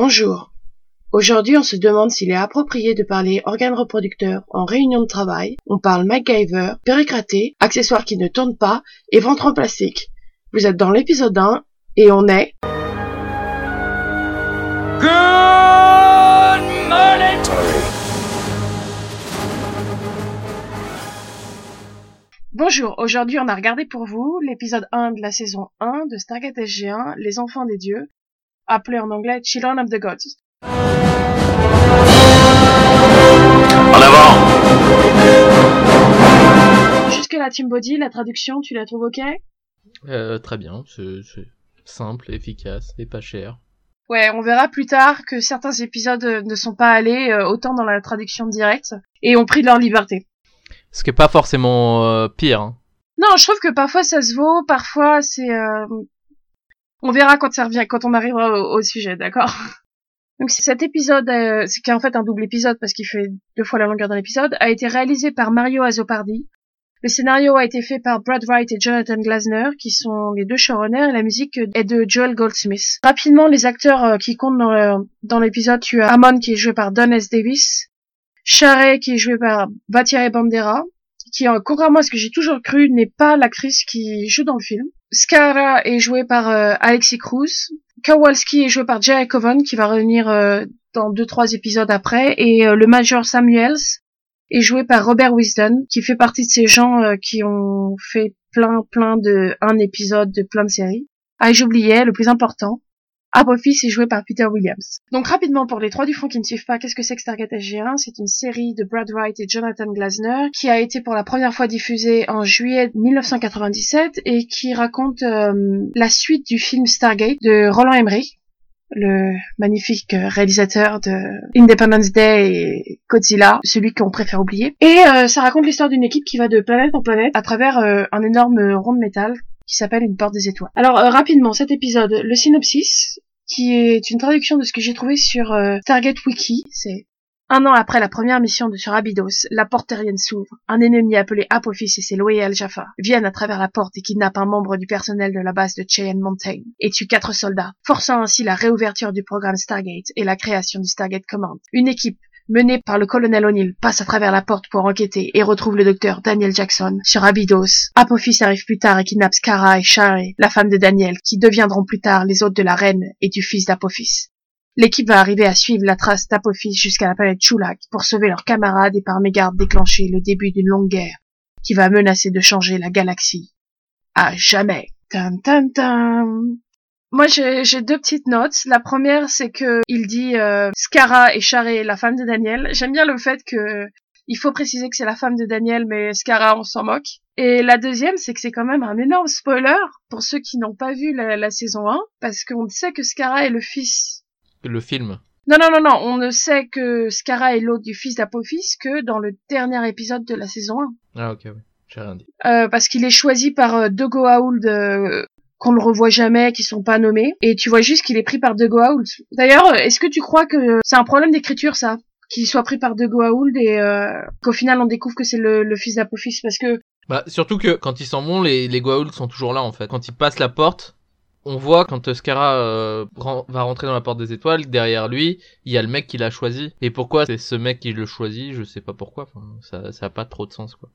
Bonjour. Aujourd'hui, on se demande s'il est approprié de parler organes reproducteurs en réunion de travail. On parle MacGyver, péricraté, accessoires qui ne tournent pas et ventre en plastique. Vous êtes dans l'épisode 1 et on est... Good morning. Bonjour, aujourd'hui on a regardé pour vous l'épisode 1 de la saison 1 de Stargate SG1, Les Enfants des Dieux, appelé en anglais Children of the Gods. En avant. Jusque la Team Body, la traduction, tu la trouves ok Euh, très bien, c'est simple, efficace et pas cher. Ouais, on verra plus tard que certains épisodes euh, ne sont pas allés euh, autant dans la traduction directe et ont pris de leur liberté. Ce qui est pas forcément euh, pire. hein. Non, je trouve que parfois ça se vaut, parfois c'est... euh, On verra quand ça revient, quand on arrivera au, sujet, d'accord? Donc cet épisode, euh, qui est en fait un double épisode parce qu'il fait deux fois la longueur d'un épisode, a été réalisé par Mario Azopardi. Le scénario a été fait par Brad Wright et Jonathan Glasner, qui sont les deux showrunners, et la musique est de Joel Goldsmith. Rapidement, les acteurs euh, qui comptent dans l'épisode, tu as Amon qui est joué par Don S. Davis, Share qui est joué par Batiare Bandera, qui, euh, contrairement à ce que j'ai toujours cru, n'est pas l'actrice qui joue dans le film. Skara est joué par euh, Alexis Cruz. Kowalski est joué par Jerry Coven, qui va revenir euh, dans deux trois épisodes après, et euh, le Major Samuels est joué par Robert Wisdon, qui fait partie de ces gens euh, qui ont fait plein plein de un épisode de plein de séries. Ah, j'oubliais le plus important. Apophis est joué par Peter Williams. Donc rapidement pour les trois du fond qui ne suivent pas, qu'est-ce que c'est que Stargate SG1 C'est une série de Brad Wright et Jonathan Glasner qui a été pour la première fois diffusée en juillet 1997 et qui raconte euh, la suite du film Stargate de Roland Emmerich, le magnifique réalisateur de Independence Day et Godzilla, celui qu'on préfère oublier. Et euh, ça raconte l'histoire d'une équipe qui va de planète en planète à travers euh, un énorme rond de métal qui s'appelle une porte des étoiles. Alors euh, rapidement, cet épisode, le synopsis, qui est une traduction de ce que j'ai trouvé sur euh, Stargate Wiki, c'est un an après la première mission de sur Abydos, la porte terrienne s'ouvre. Un ennemi appelé Apophis et ses loyaux Jaffa viennent à travers la porte et kidnappent un membre du personnel de la base de Cheyenne Mountain et tuent quatre soldats, forçant ainsi la réouverture du programme Stargate et la création du Stargate Command. Une équipe menée par le colonel O'Neill passe à travers la porte pour enquêter et retrouve le docteur Daniel Jackson sur Abydos. Apophis arrive plus tard et kidnappe Skara et Share, la femme de Daniel, qui deviendront plus tard les hôtes de la reine et du fils d'Apophis. L'équipe va arriver à suivre la trace d'Apophis jusqu'à la planète Chulak pour sauver leurs camarades et par mégarde déclencher le début d'une longue guerre qui va menacer de changer la galaxie. À jamais. Moi, j'ai deux petites notes. La première, c'est que il dit euh, Skara et Charé, la femme de Daniel. J'aime bien le fait que il faut préciser que c'est la femme de Daniel, mais Skara, on s'en moque. Et la deuxième, c'est que c'est quand même un énorme spoiler pour ceux qui n'ont pas vu la, la saison 1, parce qu'on sait que Skara est le fils Le film. non, non, non, non, on ne sait que Skara est l'autre du fils d'Apophis que dans le dernier épisode de la saison Ah ok, oui. J'ai rien dit. 1. Euh, parce qu'il est choisi par euh, deux Goa'uld euh, qu'on ne revoit jamais, qui sont pas nommés. Et tu vois juste qu'il est pris par deux Goa'uld. D'ailleurs, est-ce que tu crois que c'est un problème d'écriture, ça? Qu'il soit pris par deux Goa'uld et euh, qu'au final on découvre que c'est le, le fils d'Apophis Parce que Bah surtout que quand ils s'en vont, les, les Goa'uld sont toujours là en fait. Quand ils passent la porte, on voit quand Skara euh, ren- va rentrer dans la porte des étoiles, derrière lui, il y a le mec qui l'a choisi. Et pourquoi c'est ce mec qui le choisit, je sais pas pourquoi. Ça, ça a pas trop de sens quoi.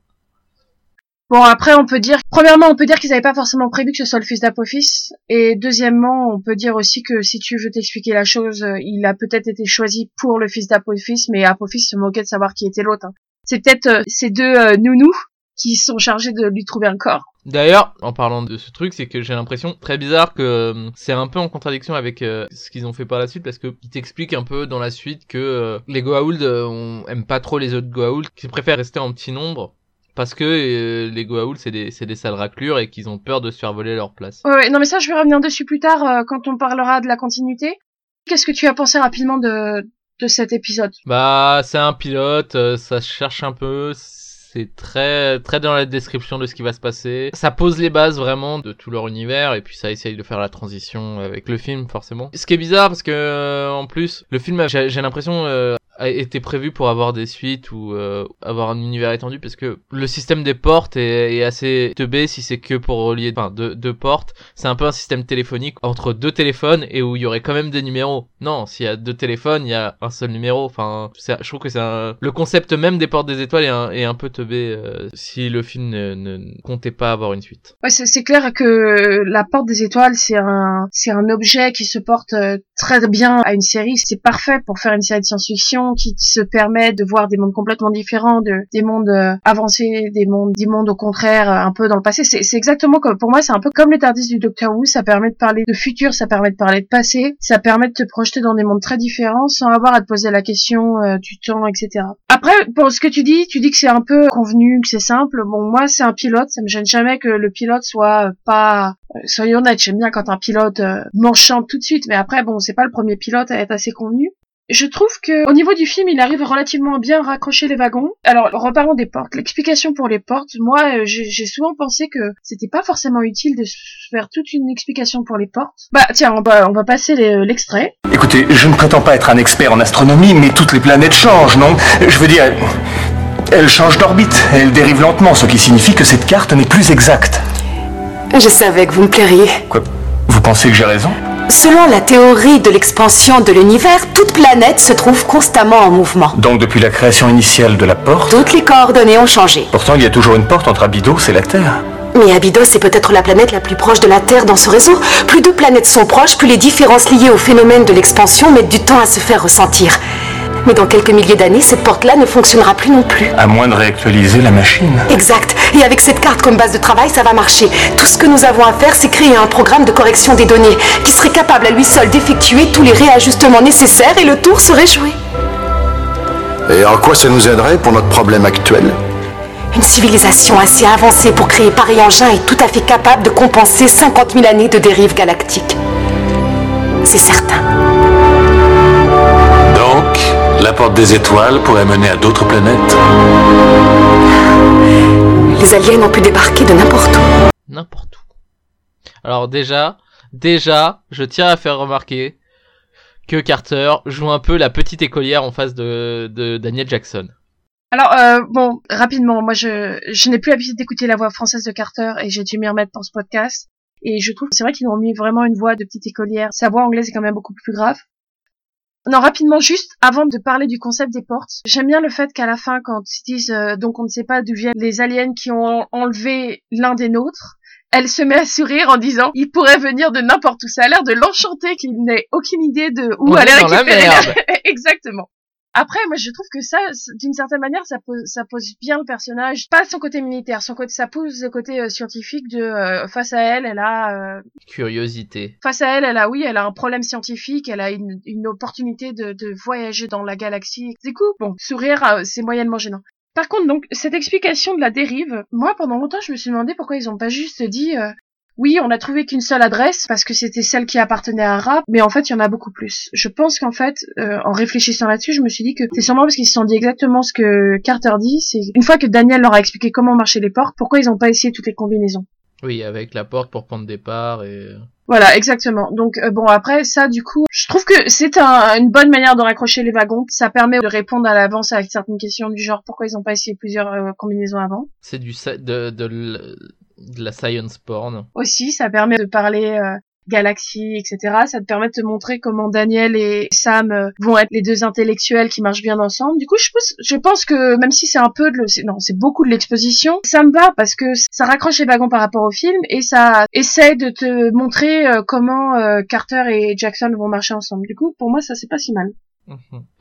Bon, après, on peut dire, premièrement, on peut dire qu'ils n'avaient pas forcément prévu que ce soit le fils d'Apophis. Et deuxièmement, on peut dire aussi que si tu veux t'expliquer la chose, euh, il a peut-être été choisi pour le fils d'Apophis, mais Apophis se moquait de savoir qui était l'autre. hein. C'est peut-être euh, ces deux euh, nounous qui sont chargés de lui trouver un corps. D'ailleurs, en parlant de ce truc, c'est que j'ai l'impression très bizarre que c'est un peu en contradiction avec ce qu'ils ont fait par la suite, parce que ils t'expliquent un peu dans la suite que les Goa'uld euh, on pas trop les autres Goa'uld, qui préfèrent rester en petit nombre, parce que euh, les Goa'uld c'est des c'est des sales raclures et qu'ils ont peur de se faire voler leur place. Ouais, ouais, non mais ça, je vais revenir dessus plus tard euh, quand on parlera de la continuité. Qu'est-ce que tu as pensé rapidement de, de cet épisode? Bah, c'est un pilote, euh, ça cherche un peu, c'est très très dans la description de ce qui va se passer. Ça pose les bases vraiment de tout leur univers et puis ça essaye de faire la transition avec le film forcément. Ce qui est bizarre parce que euh, en plus le film j'ai j'ai l'impression été prévu pour avoir des suites ou euh, avoir un univers étendu parce que le système des portes est, assez teubé si c'est que pour relier enfin, deux, portes. C'est un peu un système téléphonique entre deux téléphones et où il y aurait quand même des numéros. Non, s'il y a deux téléphones, il y a un seul numéro. Enfin, je trouve que c'est un... le concept même des portes des étoiles est un, peu teubé euh, si le film ne, comptait pas avoir une suite. Ouais, c'est c'est clair que la porte des étoiles, c'est un, c'est un objet qui se porte euh, très bien à une série. C'est parfait pour faire une série de science-fiction qui se permet de voir des mondes complètement différents, de, des mondes euh, avancés, des mondes, des mondes au contraire euh, un peu dans le passé. C'est exactement comme, pour moi, c'est un peu comme les Tardis du Docteur Who. Ça permet de parler de futur, ça permet de parler de passé, ça permet de te projeter dans des mondes très différents sans avoir à te poser la question euh, du temps, etc. Après, pour ce que tu dis, tu dis que c'est un peu convenu, que c'est simple. Bon, moi, c'est un pilote, ça me gêne jamais que le pilote soit euh, pas euh, soyons honnêtes, j'aime bien quand un pilote euh, m'enchante tout de suite, mais après, bon, c'est pas le premier pilote à être assez convenu. Je trouve que au niveau du film, il arrive relativement bien à raccrocher les wagons. Alors, reparlons des portes. L'explication pour les portes, moi, euh, j'ai souvent pensé que c'était pas forcément utile de faire toute une explication pour les portes. Bah, tiens, on va, on va passer les- l'extrait. Écoutez, je ne prétends pas être un expert en astronomie, mais toutes les planètes changent, non? Je veux dire, elles changent d'orbite, elles dérivent lentement, ce qui signifie que cette carte n'est plus exacte. Je savais que vous me plairiez. Quoi? Vous pensez que j'ai raison? Selon la théorie de l'expansion de l'univers, toute planète se trouve constamment en mouvement. Donc depuis la création initiale de la porte, Toutes les coordonnées ont changé. pourtant il y a toujours une porte entre Abydos et la Terre. Mais Abydos est peut-être la planète la plus proche de la Terre dans ce réseau. Plus deux planètes sont proches, plus les différences liées au phénomène de l'expansion mettent du temps à se faire ressentir. Mais dans quelques milliers d'années, cette porte-là ne fonctionnera plus non plus. À moins de réactualiser la machine. Exact. Et avec cette carte comme base de travail, ça va marcher. Tout ce que nous avons à faire, c'est créer un programme de correction des données qui serait capable à lui seul d'effectuer tous les réajustements nécessaires et le tour serait joué. Et en quoi ça nous aiderait pour notre problème actuel? Une civilisation assez avancée pour créer pareil engin est tout à fait capable de compenser 50 000 années de dérive galactique. C'est certain. La porte des étoiles pourrait mener à d'autres planètes Les aliens ont pu débarquer de n'importe où. N'importe où. Alors déjà, déjà, je tiens à faire remarquer que Carter joue un peu la petite écolière en face de, de Daniel Jackson. Alors, euh, bon, rapidement, moi, je, je n'ai plus l'habitude d'écouter la voix française de Carter et j'ai dû m'y remettre pour ce podcast. Et je trouve, c'est vrai qu'ils ont mis vraiment une voix de petite écolière. Sa voix anglaise est quand même beaucoup plus grave. Non, rapidement, juste avant de parler du concept des portes, j'aime bien le fait qu'à la fin, quand ils disent euh, donc on ne sait pas d'où viennent les aliens qui ont enlevé l'un des nôtres, elle se met à sourire en disant il pourrait venir de n'importe où. Ça a l'air de l'enchanter qu'il n'ait aucune idée de où On aller la. Exactement. Après, moi, je trouve que ça, d'une certaine manière, ça pose, ça pose bien le personnage. Pas son côté militaire, son côté, ça pose le côté euh, scientifique de euh, face à elle, elle a, euh, Curiosité. face à elle, elle a, oui, elle a un problème scientifique, elle a une, une opportunité de, de voyager dans la galaxie. Du coup, bon, sourire, euh, c'est moyennement gênant. Par contre, donc, cette explication de la dérive, moi, pendant longtemps, je me suis demandé pourquoi ils ont pas juste dit, euh, oui, on a trouvé qu'une seule adresse parce que c'était celle qui appartenait à Ra, mais en fait, il y en a beaucoup plus. Je pense qu'en fait, euh, en réfléchissant là-dessus, je me suis dit que c'est sûrement parce qu'ils se sont dit exactement ce que Carter dit. C'est une fois que Daniel leur a expliqué comment marchaient les portes, pourquoi ils ont pas essayé toutes les combinaisons. Oui, avec la porte pour prendre départ et... Voilà, exactement. Donc euh, bon, après ça, du coup, je trouve que c'est un- une bonne manière de raccrocher les wagons. Ça permet de répondre à l'avance avec certaines questions du genre pourquoi ils ont pas essayé plusieurs euh, combinaisons avant. C'est du de, de, la science porn. Aussi, ça permet de parler euh, galaxie, etc. Ça te permet de te montrer comment Daniel et Sam euh, vont être les deux intellectuels qui marchent bien ensemble. Du coup, je pense, que même si c'est un peu de, non, c'est beaucoup de l'exposition, ça me va parce que ça raccroche les wagons par rapport au film et ça essaie de te montrer euh, comment euh, Carter et Jackson vont marcher ensemble. Du coup, pour moi, ça c'est pas si mal.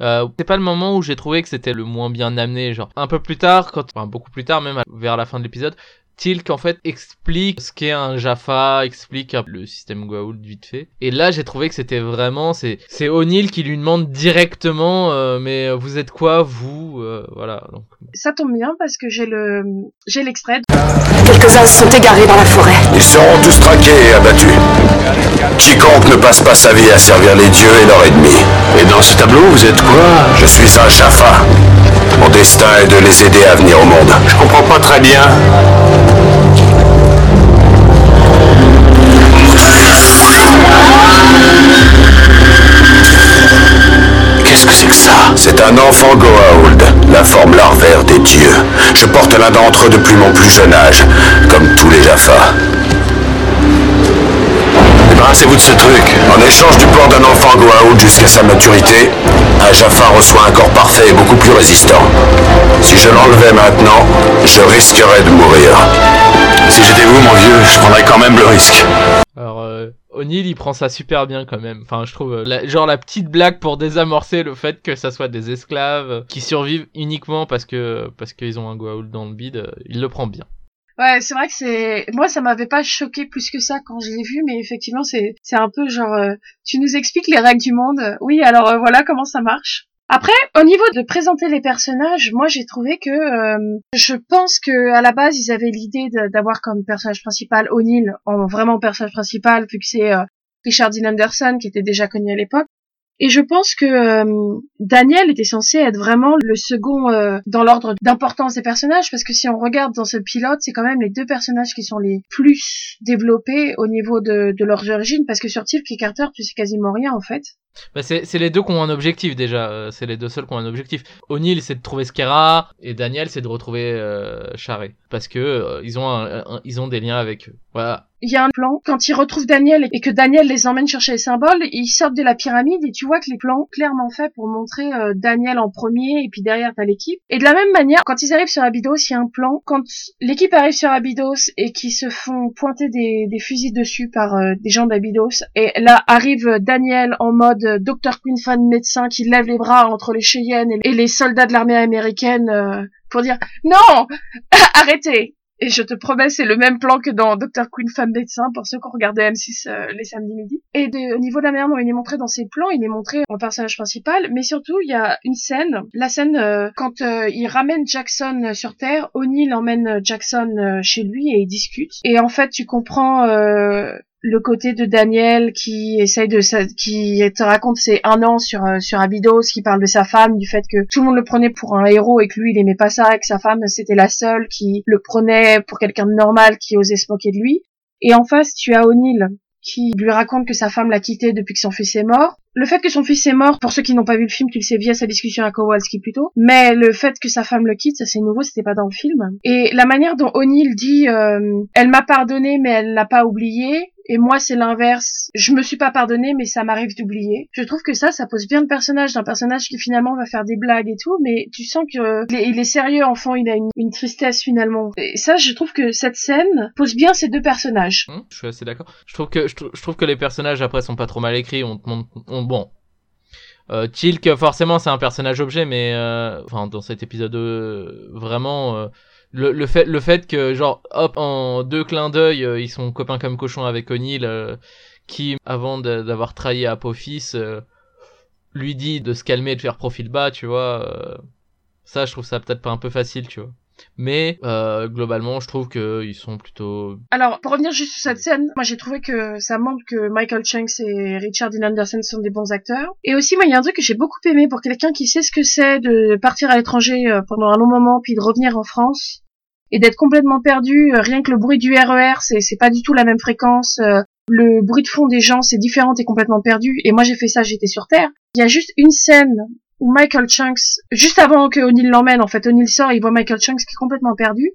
Euh, c'est pas le moment où j'ai trouvé que c'était le moins bien amené, genre un peu plus tard, quand, enfin beaucoup plus tard même vers la fin de l'épisode, Tilk en fait explique ce qu'est un Jaffa, explique le système Goa'uld vite fait. Et là j'ai trouvé que c'était vraiment c'est c'est O'Neill qui lui demande directement euh, mais vous êtes quoi vous Euh, voilà donc Ça tombe bien parce que j'ai le j'ai l'extrait. Quelques-uns se sont égarés dans la forêt. Ils seront tous traqués et abattus. Quiconque ne passe pas sa vie à servir les dieux est leur ennemi. Et dans ce tableau, vous êtes quoi? Je suis un Jaffa. Mon destin est de les aider à venir au monde. Je comprends pas très bien. Qu'est-ce que c'est que ça? C'est un enfant Goa'uld, la forme larvaire des dieux. Je porte l'un d'entre eux depuis mon plus jeune âge, comme tous les Jaffa. Débarrassez-vous de ce truc. En échange du port d'un enfant Goa'uld jusqu'à sa maturité, un Jaffa reçoit un corps parfait et beaucoup plus résistant. Si je l'enlevais maintenant, je risquerais de mourir. Si j'étais vous, mon vieux, je prendrais quand même le risque. Alors, euh, O'Neill, il prend ça super bien quand même. Enfin, je trouve, euh, genre la petite blague pour désamorcer le fait que ça soit des esclaves qui survivent uniquement parce parce qu'ils ont un Goa'uld dans le bide, euh, il le prend bien. Ouais, c'est vrai que c'est moi ça m'avait pas choqué plus que ça quand je l'ai vu, mais effectivement c'est c'est un peu genre euh, tu nous expliques les règles du monde. Oui, alors euh, voilà comment ça marche. Après, au niveau de présenter les personnages, moi j'ai trouvé que euh, je pense que à la base ils avaient l'idée d'avoir comme personnage principal O'Neill en vraiment personnage principal vu que c'est Richard Dean Anderson qui était déjà connu à l'époque. Et je pense que euh, Daniel était censé être vraiment le second euh, dans l'ordre d'importance des personnages, parce que si on regarde dans ce pilote, c'est quand même les deux personnages qui sont les plus développés au niveau de, de leurs origines, parce que sur Tilk et Carter, tu sais quasiment rien en fait. Bah, c'est les deux qui ont un objectif déjà. euh, c'est les deux seuls qui ont un objectif. O'Neill, c'est de trouver Skera et Daniel, c'est de retrouver euh, Charret parce que euh, ils ont un- ils ont des liens avec eux. Voilà. Il y a un plan, quand ils retrouvent Daniel et que Daniel les emmène chercher les symboles, ils sortent de la pyramide et tu vois que les plans clairement faits pour montrer euh, Daniel en premier et puis derrière t'as l'équipe. Et de la même manière, quand ils arrivent sur Abydos, il y a un plan, quand l'équipe arrive sur Abydos et qu'ils se font pointer des, fusils dessus par euh, des gens d'Abydos, et là arrive Daniel en mode euh, Dr. Queen fan médecin qui lève les bras entre les Cheyennes et, les soldats de l'armée américaine pour dire non, arrêtez, et je te promets, c'est le même plan que dans Dr. Queen Femme Médecin pour ceux qui regardé M6 euh, les samedis midi. Et au niveau de la manière dont il est montré dans ces plans, il est montré en personnage principal, mais surtout il y a une scène, la scène euh, quand euh, il ramène Jackson sur Terre, O'Neill emmène Jackson chez lui et ils discutent. Et en fait, tu comprends le côté de Daniel qui essaye de sa- qui te raconte ses un an sur euh, sur Abydos, qui parle de sa femme, du fait que tout le monde le prenait pour un héros et que lui il aimait pas ça, et que sa femme c'était la seule qui le prenait pour quelqu'un de normal qui osait se moquer de lui. Et en face tu as O'Neill qui lui raconte que sa femme l'a quitté depuis que son fils est mort. Le fait que son fils est mort, pour ceux qui n'ont pas vu le film, tu le sais via sa discussion avec Kowalski plutôt. Mais le fait que sa femme le quitte, ça c'est nouveau, c'était pas dans le film. Et la manière dont O'Neill dit, euh, elle m'a pardonné mais elle l'a pas oublié. Et moi c'est l'inverse. Je me suis pas pardonné mais ça m'arrive d'oublier. Je trouve que ça, ça pose bien le personnage d'un personnage qui finalement va faire des blagues et tout, mais tu sens que euh, il est, sérieux enfant, il a une, tristesse finalement. Et ça, je trouve que cette scène pose bien ces deux personnages. Hum, je suis assez d'accord. Je trouve que je, trou- je trouve que les personnages après sont pas trop mal écrits. On on- bon. Euh, Tilk, forcément, c'est un personnage objet, mais euh, enfin dans cet épisode euh, vraiment. Le, le fait le fait que genre hop en deux clins d'œil euh, ils sont copains comme cochons avec O'Neill euh, qui avant d'avoir trahi Apophis euh, lui dit de se calmer et de faire profil bas tu vois euh, ça je trouve ça peut-être pas un peu facile tu vois. Mais euh, globalement je trouve que ils sont plutôt Alors, pour revenir juste sur cette scène, moi j'ai trouvé que ça montre que Michael Shanks et Richard Dean Anderson sont des bons acteurs. Et aussi, moi, il y a un truc que j'ai beaucoup aimé pour quelqu'un qui sait ce que c'est de partir à l'étranger pendant un long moment, puis de revenir en France, et d'être complètement perdu. euh, Rien que le bruit du RER, c'est c'est pas du tout la même fréquence. euh, Le bruit de fond des gens, c'est différent, t'es complètement perdu. Et moi, j'ai fait ça, j'étais sur Terre. Il y a juste une scène où Michael Shanks, juste avant que O'Neill l'emmène, en fait, O'Neill sort, il voit Michael Shanks qui est complètement perdu.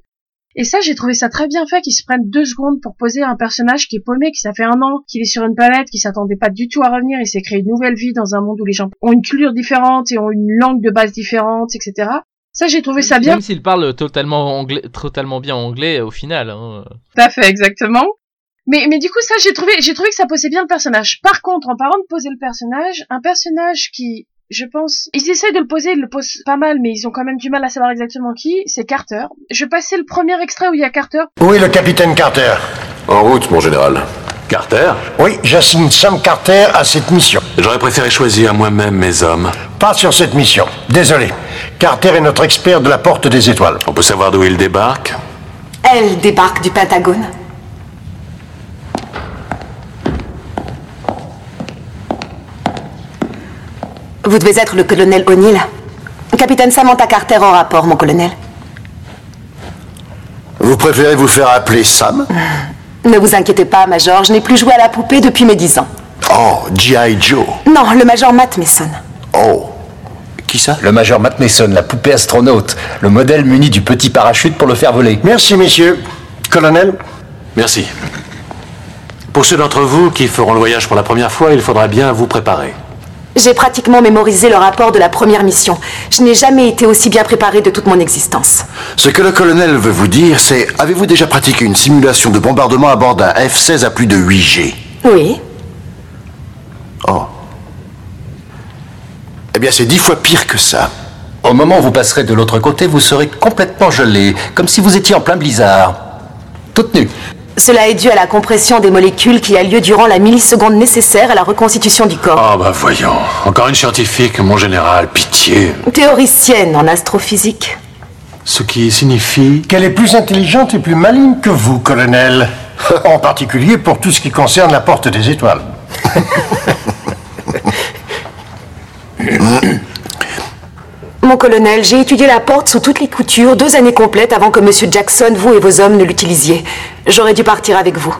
Et ça, j'ai trouvé ça très bien fait qu'ils se prennent deux secondes pour poser un personnage qui est paumé, qui ça fait un an qu'il est sur une planète, qui s'attendait pas du tout à revenir, il s'est créé une nouvelle vie dans un monde où les gens ont une culture différente et ont une langue de base différente, etc. Ça, j'ai trouvé ça bien. Même s'il parle totalement anglais, totalement bien anglais au final. Hein. Tout à fait, exactement. Mais, mais du coup, ça, j'ai trouvé, j'ai trouvé que ça posait bien le personnage. Par contre, en parlant de poser le personnage, un personnage qui, je pense, ils essaient de le poser, ils le posent pas mal, mais ils ont quand même du mal à savoir exactement qui, c'est Carter. Je vais passer le premier extrait où il y a Carter. Où est le capitaine Carter? En route, mon général. Carter? Oui, j'assigne Sam Carter à cette mission. J'aurais préféré choisir moi-même mes hommes. Pas sur cette mission. Désolé. Carter est notre expert de la porte des étoiles. On peut savoir d'où il débarque Elle débarque du Pentagone. Vous devez être le colonel O'Neill. Capitaine Samantha Carter en rapport, mon colonel. Vous préférez vous faire appeler Sam? Ne vous inquiétez pas, Major, je n'ai plus joué à la poupée depuis mes dix ans. Oh, G.I. Joe. Non, le Major Matt Mason. Oh. Qui ça? Le major Matt Mason, la poupée astronaute, le modèle muni du petit parachute pour le faire voler. Merci, messieurs. Colonel? Merci. Pour ceux d'entre vous qui feront le voyage pour la première fois, il faudra bien vous préparer. J'ai pratiquement mémorisé le rapport de la première mission. Je n'ai jamais été aussi bien préparé de toute mon existence. Ce que le colonel veut vous dire, c'est avez-vous déjà pratiqué une simulation de bombardement à bord d'un F-16 à plus de 8G Oui. Eh bien, c'est dix fois pire que ça. Au moment où vous passerez de l'autre côté, vous serez complètement gelé, comme si vous étiez en plein blizzard. Toute nue. Cela est dû à la compression des molécules qui a lieu durant la milliseconde nécessaire à la reconstitution du corps. Ah bah voyons. Encore une scientifique, mon général, pitié. Théoricienne en astrophysique. Ce qui signifie... Qu'elle est plus intelligente et plus maligne que vous, colonel. en particulier pour tout ce qui concerne la porte des étoiles. Mon colonel, j'ai étudié la porte sous toutes les coutures deux années complètes avant que Monsieur Jackson, vous et vos hommes ne l'utilisiez. J'aurais dû partir avec vous.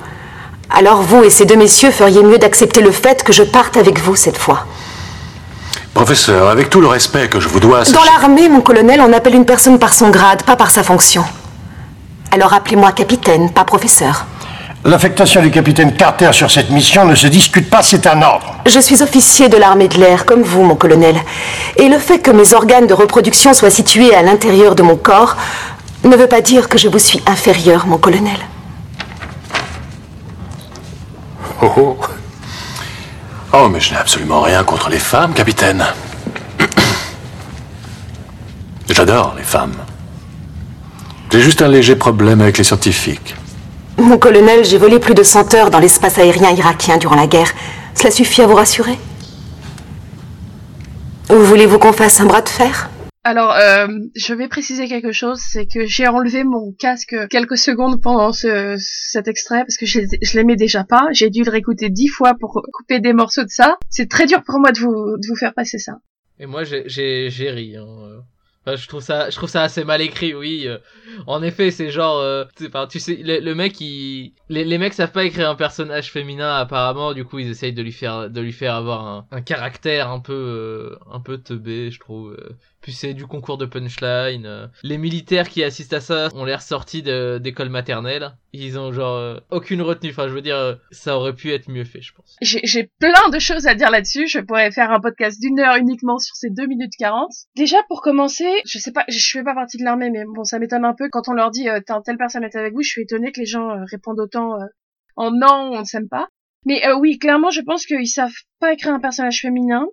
Alors vous et ces deux messieurs feriez mieux d'accepter le fait que je parte avec vous cette fois. Professeur, avec tout le respect que je vous dois... Dans l'armée, mon colonel, on appelle une personne par son grade, pas par sa fonction. Alors appelez-moi capitaine, pas professeur. L'affectation du capitaine Carter sur cette mission ne se discute pas, c'est un ordre. Je suis officier de l'armée de l'air, comme vous, mon colonel. Et le fait que mes organes de reproduction soient situés à l'intérieur de mon corps ne veut pas dire que je vous suis inférieur, mon colonel. Oh, oh. Oh, mais je n'ai absolument rien contre les femmes, capitaine. J'adore les femmes. J'ai juste un léger problème avec les scientifiques. Mon colonel, j'ai volé plus de 100 heures dans l'espace aérien irakien durant la guerre. Cela suffit à vous rassurer Ou voulez-vous qu'on fasse un bras de fer? Alors, euh, je vais préciser quelque chose, c'est que j'ai enlevé mon casque quelques secondes pendant ce, cet extrait parce que je, je l'aimais déjà pas. J'ai dû le réécouter dix fois pour couper des morceaux de ça. C'est très dur pour moi de vous, de vous faire passer ça. Et moi, j'ai- j'ai j'ai ri. Hein. Euh. Je trouve ça, je trouve ça assez mal écrit, oui. euh. En effet, c'est genre, euh, tu sais, le, le mec, il, les, les mecs savent pas écrire un personnage féminin apparemment. Du coup, ils essayent de lui faire, de lui faire avoir un, caractère un peu, un peu teubé, je trouve. Puis c'est du concours de punchline. euh. Les militaires qui assistent à ça ont l'air sortis d'école maternelle. Ils ont genre euh, aucune retenue. Enfin, je veux dire, euh, ça aurait pu être mieux fait, je pense. J'ai plein de choses à dire là-dessus. Je pourrais faire un podcast d'une heure uniquement sur ces 2 minutes 40. Déjà, pour commencer, je sais pas, je fais pas partie de l'armée, mais bon, ça m'étonne un peu quand on leur dit euh, telle personne est avec vous. Je suis étonnée que les gens répondent autant en non, on ne s'aime pas. Mais oui, clairement, je pense qu'ils savent pas écrire un personnage féminin.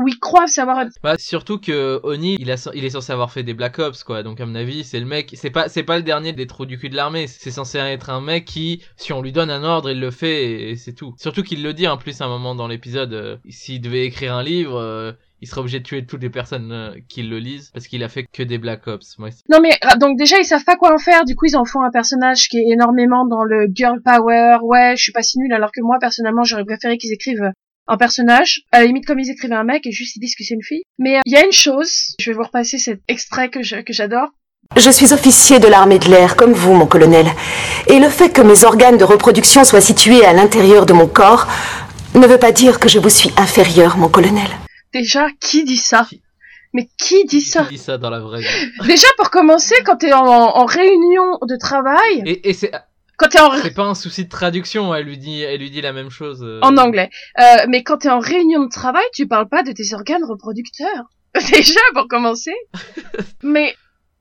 Ou ils croient savoir. Bah, surtout que Oni, il, a, il est censé avoir fait des Black Ops, quoi. Donc, à mon avis, c'est le mec. C'est pas, c'est pas le dernier des trous du cul de l'armée. C'est censé être un mec qui, si on lui donne un ordre, il le fait et, et c'est tout. Surtout qu'il le dit en plus à un moment dans l'épisode. euh, S'il devait écrire un livre, euh, il serait obligé de tuer toutes les personnes euh, qui le lisent parce qu'il a fait que des Black Ops. Non mais ah, donc déjà ils savent pas quoi en faire. Du coup ils en font un personnage qui est énormément dans le girl power. Ouais, je suis pas si nulle alors que moi personnellement j'aurais préféré qu'ils écrivent euh, un personnage, à la limite comme ils écrivaient un mec et juste ils disent que c'est une fille. Mais euh, il y a une chose, je vais vous repasser cet extrait que je- que j'adore. Je suis officier de l'armée de l'air, comme vous, mon colonel. Et le fait que mes organes de reproduction soient situés à l'intérieur de mon corps ne veut pas dire que je vous suis inférieur, mon colonel. Déjà, qui dit ça? Mais qui dit ça? Qui dit ça dans la vraie vie? Déjà pour commencer, quand t'es en, en réunion de travail, Et, et c'est, quand t'es en c'est pas un souci de traduction. Elle lui dit, elle lui dit la même chose. euh. en anglais, euh, mais quand t'es en réunion de travail, tu parles pas de tes organes reproducteurs. Déjà pour commencer. mais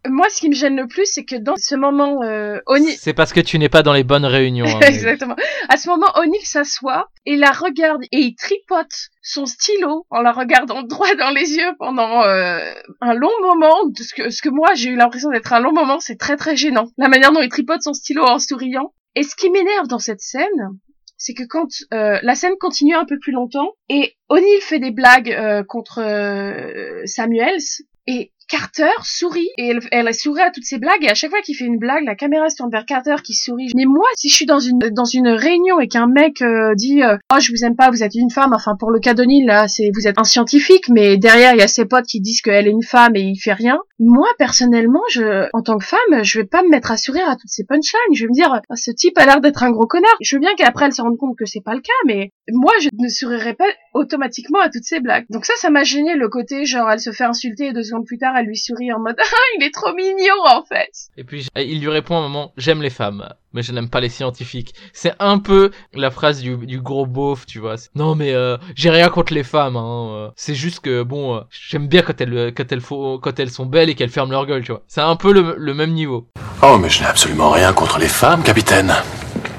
moi, ce qui me gêne le plus, c'est que dans ce moment, euh, Oni, C'est parce que tu n'es pas dans les bonnes réunions. hein, Exactement. À ce moment, O'Neill s'assoit et la regarde et il tripote son stylo en la regardant droit dans les yeux pendant euh, un long moment. De ce que, ce que moi j'ai eu l'impression d'être un long moment, c'est très très gênant. La manière dont il tripote son stylo en souriant. Et ce qui m'énerve dans cette scène, c'est que quand euh, la scène continue un peu plus longtemps et O'Neill fait des blagues euh, contre euh, Samuels et Carter sourit et elle, elle sourit à toutes ses blagues et à chaque fois qu'il fait une blague, la caméra se tourne vers Carter qui sourit. Mais moi, si je suis dans une dans une réunion et qu'un mec euh, dit euh, oh je vous aime pas, vous êtes une femme, enfin pour le cas d'O'Neill là, c'est vous êtes un scientifique, mais derrière il y a ses potes qui disent qu'elle est une femme et il fait rien. Moi personnellement, je en tant que femme, je vais pas me mettre à sourire à toutes ces punchlines. Je vais me dire oh, ce type a l'air d'être un gros connard. Je veux bien qu'après elle se rende compte que c'est pas le cas, mais moi je ne sourirais pas automatiquement à toutes ces blagues. Donc ça, ça m'a gêné le côté genre elle se fait insulter et deux secondes plus tard lui sourit en mode ah il est trop mignon en fait. Et puis il lui répond à un moment j'aime les femmes mais je n'aime pas les scientifiques. C'est un peu la phrase du, du gros beauf, tu vois. Non mais euh, j'ai rien contre les femmes. Hein. euh. C'est juste que bon, euh, j'aime bien quand elles quand elles font quand elles sont belles et qu'elles ferment leur gueule, tu vois. C'est un peu le, le même niveau. Oh, mais je n'ai absolument rien contre les femmes, capitaine.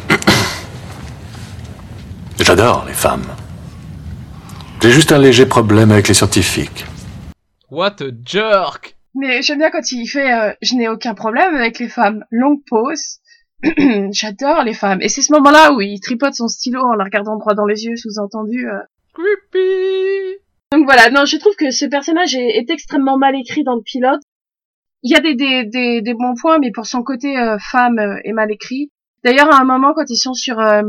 J'adore les femmes. J'ai juste un léger problème avec les scientifiques. What a jerk Mais j'aime bien quand il fait euh, je n'ai aucun problème avec les femmes. Longue pause. J'adore les femmes. Et c'est ce moment-là où il tripote son stylo en la regardant droit dans les yeux, sous-entendu. euh. Creepy Donc voilà, non, je trouve que ce personnage est, est extrêmement mal écrit dans le pilote. Il y a des, des, des, des bons points, mais pour son côté euh, femme euh, est mal écrit. D'ailleurs, à un moment, quand ils sont sur euh,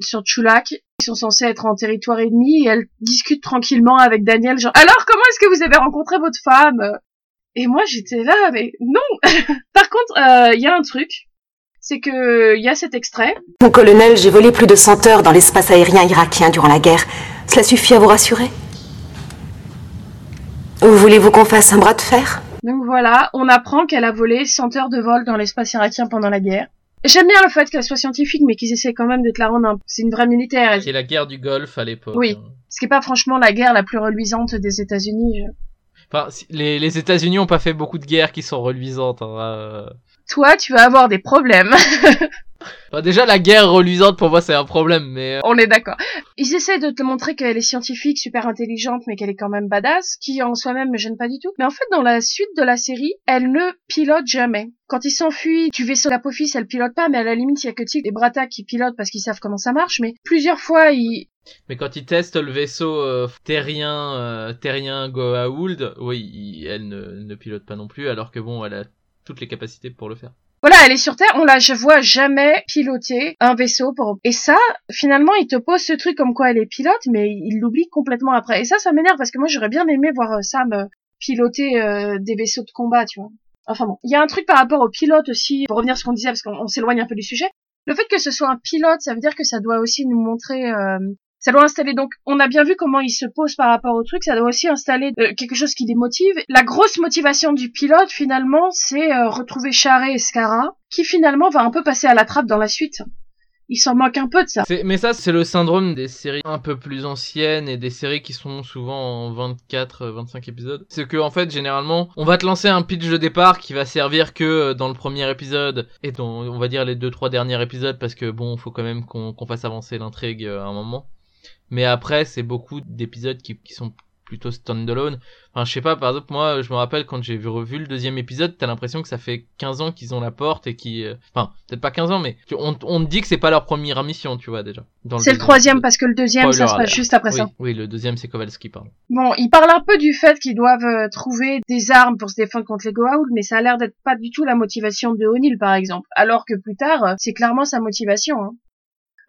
sur Chulak, sont censés être en territoire ennemi et elle discute tranquillement avec Daniel, genre alors comment est-ce que vous avez rencontré votre femme? Et moi j'étais là, mais non. Par contre, euh, il y a un truc, c'est que il y a cet extrait. Mon colonel, j'ai volé plus de 100 heures dans l'espace aérien irakien durant la guerre. Cela suffit à vous rassurer? Ou voulez-vous qu'on fasse un bras de fer? Donc voilà, on apprend qu'elle a volé 100 heures de vol dans l'espace irakien pendant la guerre. J'aime bien le fait qu'elle soit scientifique, mais qu'ils essaient quand même de te la rendre un... C'est une vraie militaire. C'est la guerre du Golfe à l'époque. Oui. hein. Ce qui est pas franchement la guerre la plus reluisante des États-Unis. je- Enfin, les, les États-Unis ont pas fait beaucoup de guerres qui sont reluisantes. hein, euh. Toi, tu vas avoir des problèmes. Enfin, déjà, la guerre reluisante pour moi c'est un problème, mais euh, On est d'accord. Ils essaient de te montrer qu'elle est scientifique, super intelligente, mais qu'elle est quand même badass, qui en soi-même me gêne pas du tout. Mais en fait, dans la suite de la série, elle ne pilote jamais. Quand ils s'enfuient du vaisseau d'Apophis, elle pilote pas, mais à la limite, il y a que Tig et Brata qui pilotent parce qu'ils savent comment ça marche. Mais plusieurs fois, ils... mais quand ils testent le vaisseau euh, terrien, euh, terrien Goa'uld, oui, il- elle ne, ne pilote pas non plus, alors que bon, elle a toutes les capacités pour le faire. Voilà, elle est sur Terre, on la je vois jamais piloter un vaisseau pour... Et ça, finalement, il te pose ce truc comme quoi elle est pilote, mais il l'oublie complètement après. Et ça, ça m'énerve parce que moi, j'aurais bien aimé voir euh, Sam euh, piloter euh, des vaisseaux de combat, tu vois. Enfin bon, il y a un truc par rapport au pilote aussi, pour revenir à ce qu'on disait, parce qu'on on s'éloigne un peu du sujet. Le fait que ce soit un pilote, ça veut dire que ça doit aussi nous montrer... euh, ça doit installer donc, on a bien vu comment il se pose par rapport au truc, ça doit aussi installer euh, quelque chose qui les motive. La grosse motivation du pilote, finalement, c'est euh, retrouver Charé et Scara, qui finalement va un peu passer à la trappe dans la suite. Il s'en manque un peu de ça. Mais ça, c'est le syndrome des séries un peu plus anciennes et des séries qui sont souvent en 24, euh, 25 épisodes. C'est que, en fait, généralement, on va te lancer un pitch de départ qui va servir que euh, dans le premier épisode et dans, on va dire, les deux, trois derniers épisodes parce que bon, faut quand même qu'on qu'on fasse avancer l'intrigue euh, à un moment. Mais après, c'est beaucoup d'épisodes qui, qui sont plutôt standalone. Enfin, je sais pas, par exemple, moi, je me rappelle quand j'ai vu revu le deuxième épisode, t'as l'impression que ça fait 15 ans qu'ils ont la porte et qui, euh, enfin, peut-être pas 15 ans, mais on, on te dit que c'est pas leur première mission, tu vois, déjà. C'est le troisième parce que le deuxième, ça se passe juste après oui, ça. Oui, le deuxième, c'est Kowalski, pardon. Bon, il parle un peu du fait qu'ils doivent euh, trouver des armes pour se défendre contre les Goa'uld, mais ça a l'air d'être pas du tout la motivation de O'Neill, par exemple. Alors que plus tard, euh, c'est clairement sa motivation. hein.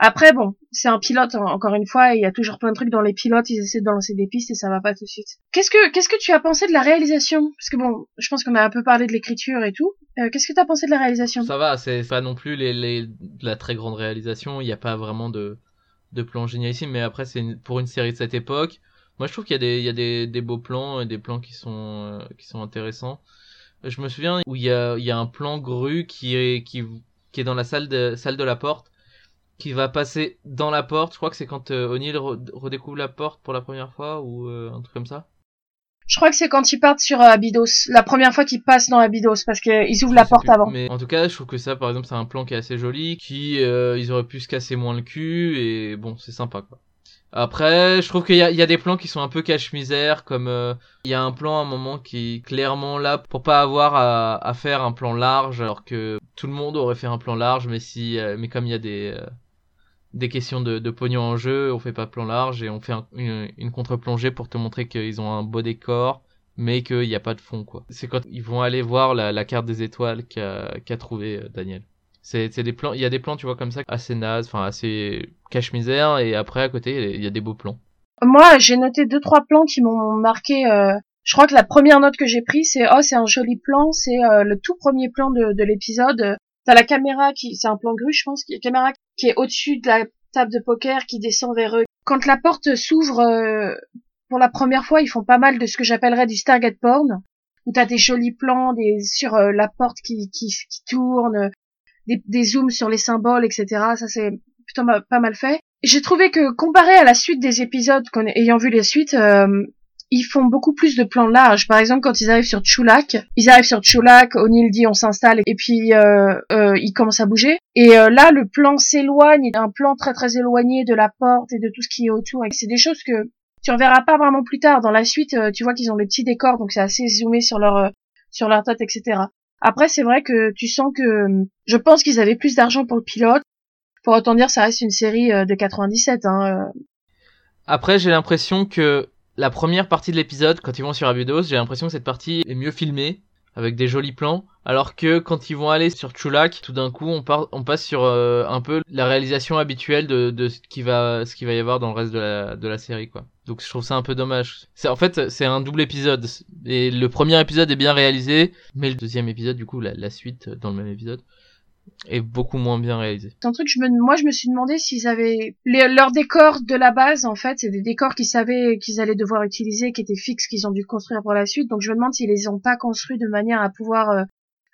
Après, bon, c'est un pilote, en- encore une fois, il y a toujours plein de trucs dans les pilotes, ils essaient de lancer des pistes et ça va pas tout de suite. Qu'est-ce que, qu'est-ce que tu as pensé de la réalisation? Parce que bon, je pense qu'on a un peu parlé de l'écriture et tout. Euh, qu'est-ce que tu as pensé de la réalisation? Ça va, c'est pas non plus la très grande réalisation, il n'y a pas vraiment de, de plan génialissime, mais après, c'est pour une série de cette époque. Moi, je trouve qu'il y a des, il y a des, des beaux plans et des plans qui sont, euh, qui sont intéressants. Je me souviens où il y a, il y a un plan grue qui est, qui, qui est dans la salle de, salle de la porte, qui va passer dans la porte. Je crois que c'est quand euh, O'Neill re- redécouvre la porte pour la première fois ou euh, un truc comme ça. Je crois que c'est quand ils partent sur euh, Abydos, la première fois qu'ils passent dans Abydos, parce qu'ils ouvrent la porte plus. avant. Mais en tout cas, je trouve que ça, par exemple, c'est un plan qui est assez joli, qui euh, ils auraient pu se casser moins le cul et bon, c'est sympa quoi. Après, je trouve qu'il y a, il y a des plans qui sont un peu cache-misère, comme euh, il y a un plan à un moment qui est clairement là pour pas avoir à, à faire un plan large, alors que tout le monde aurait fait un plan large, mais si, euh, mais comme il y a des euh, des questions de, pognon en jeu, on fait pas plan large et on fait un- une, contre-plongée pour te montrer qu'ils ont un beau décor mais qu'il n'y a pas de fond quoi. C'est quand ils vont aller voir la, carte des étoiles qu'a trouvé euh, Daniel. C'est des plans, il y a des plans tu vois comme ça assez nazes, enfin assez cache-misère et après à côté il y a des beaux plans. Moi, j'ai noté deux trois plans qui m'ont marqué. euh, je crois que la première note que j'ai prise, c'est oh c'est un joli plan, c'est euh, le tout premier plan de l'épisode. T'as la caméra qui, c'est un plan grue, je pense, qui est au-dessus de la table de poker qui descend vers eux. Quand la porte s'ouvre euh, pour la première fois, ils font pas mal de ce que j'appellerais du Stargate porn, où t'as des jolis plans des, sur euh, la porte qui, qui, qui tourne, des, des zooms sur les symboles, etc. Ça c'est plutôt pas mal fait. J'ai trouvé que comparé à la suite des épisodes, qu'on ayant vu les suites, euh, ils font beaucoup plus de plans larges. Par exemple, quand ils arrivent sur Chulak, ils arrivent sur Chulak, O'Neill dit on s'installe et puis euh, euh, ils commencent à bouger. Et euh, là, le plan s'éloigne, un plan très très éloigné de la porte et de tout ce qui est autour. Et c'est des choses que tu reverras pas vraiment plus tard. Dans la suite, euh, tu vois qu'ils ont les petits décors, donc c'est assez zoomé sur leur euh, sur leur tête, etc. Après, c'est vrai que tu sens que je pense qu'ils avaient plus d'argent pour le pilote. Pour autant dire, ça reste une série euh, de 97. Hein, euh. Après j'ai l'impression que la première partie de l'épisode, quand ils vont sur Abydos, j'ai l'impression que cette partie est mieux filmée, avec des jolis plans, alors que quand ils vont aller sur Chulak, tout d'un coup, on, part, on passe sur euh, un peu la réalisation habituelle de, ce qui va, y avoir dans le reste de la, série, quoi. Donc je trouve ça un peu dommage. C'est en fait c'est un double épisode et le premier épisode est bien réalisé, mais le deuxième épisode, du coup, la, la suite dans le même épisode est beaucoup moins bien réalisé. C'est un truc, je me, moi je me suis demandé s'ils avaient les, leurs décors de la base en fait, c'est des décors qu'ils savaient qu'ils allaient devoir utiliser, qui étaient fixes, qu'ils ont dû construire pour la suite. Donc je me demande s'ils les ont pas construits de manière à pouvoir euh,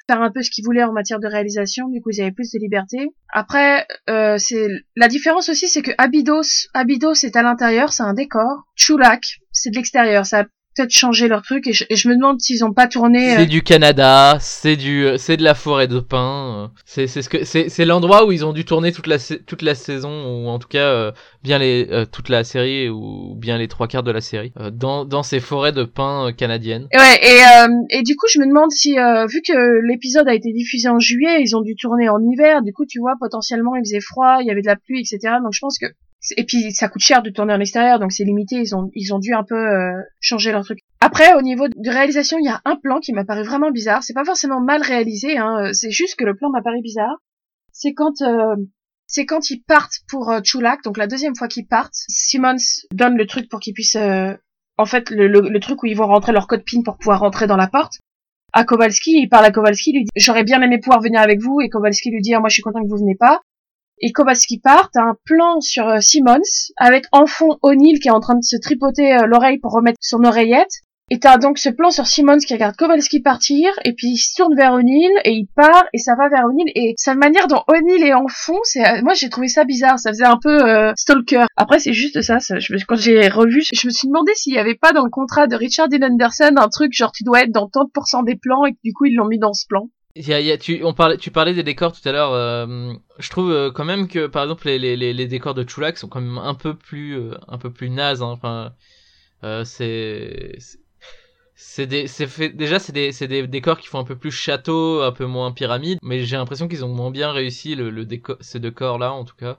faire un peu ce qu'ils voulaient en matière de réalisation. Du coup ils avaient plus de liberté. Après, euh, c'est la différence aussi, c'est que Abydos, Abydos est à l'intérieur, c'est un décor. Chulak, c'est de l'extérieur. Ça peut-être changé leur truc et je, et je me demande s'ils ont pas tourné. C'est euh, du Canada, c'est du, c'est de la forêt de pins. euh, C'est, c'est ce que, c'est, c'est l'endroit où ils ont dû tourner toute la, toute la saison ou en tout cas euh, bien les, euh, toute la série ou bien les trois quarts de la série euh, dans, dans ces forêts de pins euh, canadiennes. Et Ouais, et, euh, et du coup, je me demande si, euh, vu que l'épisode a été diffusé en juillet, ils ont dû tourner en hiver, du coup, tu vois, potentiellement, il faisait froid, il y avait de la pluie, etc. Donc, je pense que... Et puis, ça coûte cher de tourner en extérieur, donc c'est limité, ils ont, ils ont dû un peu euh, changer leur truc. Après, au niveau de réalisation, il y a un plan qui m'a paru vraiment bizarre. C'est pas forcément mal réalisé, hein, c'est juste que le plan m'a paru bizarre. C'est quand... euh, c'est quand ils partent pour euh, Chulak, donc la deuxième fois qu'ils partent, Simmons donne le truc pour qu'ils puissent euh, en fait le, le, le truc où ils vont rentrer leur code PIN pour pouvoir rentrer dans la porte. À Kowalski, il parle à Kowalski, il lui dit j'aurais bien aimé pouvoir venir avec vous et Kowalski lui dit Ah, moi je suis content que vous venez pas. Et Kowalski part, t'as un plan sur euh, Simmons avec en fond O'Neill qui est en train de se tripoter euh, l'oreille pour remettre son oreillette. Et t'as donc ce plan sur Simmons qui regarde Kowalski partir, et puis il se tourne vers O'Neill, et il part, et ça va vers O'Neill, et sa manière dont O'Neill est en fond, c'est, euh, moi j'ai trouvé ça bizarre, ça faisait un peu stalker. Après c'est juste ça, quand j'ai revu, je me suis demandé s'il y avait pas dans le contrat de Richard Dean Anderson un truc genre tu dois être dans tant de pourcents des plans, et que du coup ils l'ont mis dans ce plan. Y y a- tu, on parlait, tu parlais des décors tout à l'heure. euh, je trouve euh, quand même que par exemple les, les, les, décors de Chulak sont quand même un peu plus, euh, un peu plus nazes. hein. Enfin, euh, c'est, c'est- des, fait, déjà c'est des, des décors qui font un peu plus château, un peu moins pyramide. Mais j'ai l'impression qu'ils ont moins bien réussi le, le décor, ces décors là en tout cas.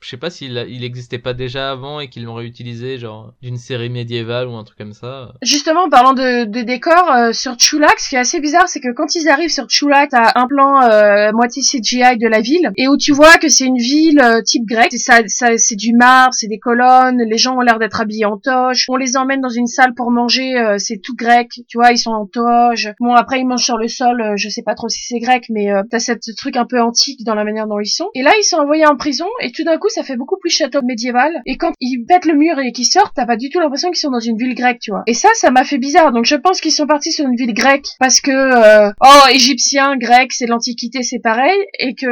Je sais pas s'il il existait pas déjà avant et qu'ils l'ont réutilisé genre d'une série médiévale ou un truc comme ça. Justement, en parlant de, de décors, euh, sur Chulak, ce qui est assez bizarre, c'est que quand ils arrivent sur Chulak, t'as un plan euh, moitié CGI de la ville, et où tu vois que c'est une ville euh, type grecque, c'est ça, c'est du marbre, c'est des colonnes, les gens ont l'air d'être habillés en toge, on les emmène dans une salle pour manger, euh, c'est tout grec, tu vois, ils sont en toge. Bon, après ils mangent sur le sol, euh, je sais pas trop si c'est grec, mais euh, t'as cette truc un peu antique dans la manière dont ils sont. Et là, ils sont envoyés en prison, et tout d'un coup, ça fait beaucoup plus château médiéval, et quand ils pètent le mur et qu'ils sortent, t'as pas du tout l'impression qu'ils sont dans une ville grecque, tu vois. Et ça, ça m'a fait bizarre. Donc je pense qu'ils sont partis sur une ville grecque parce que euh, oh égyptien, grec, c'est l'antiquité, c'est pareil, et que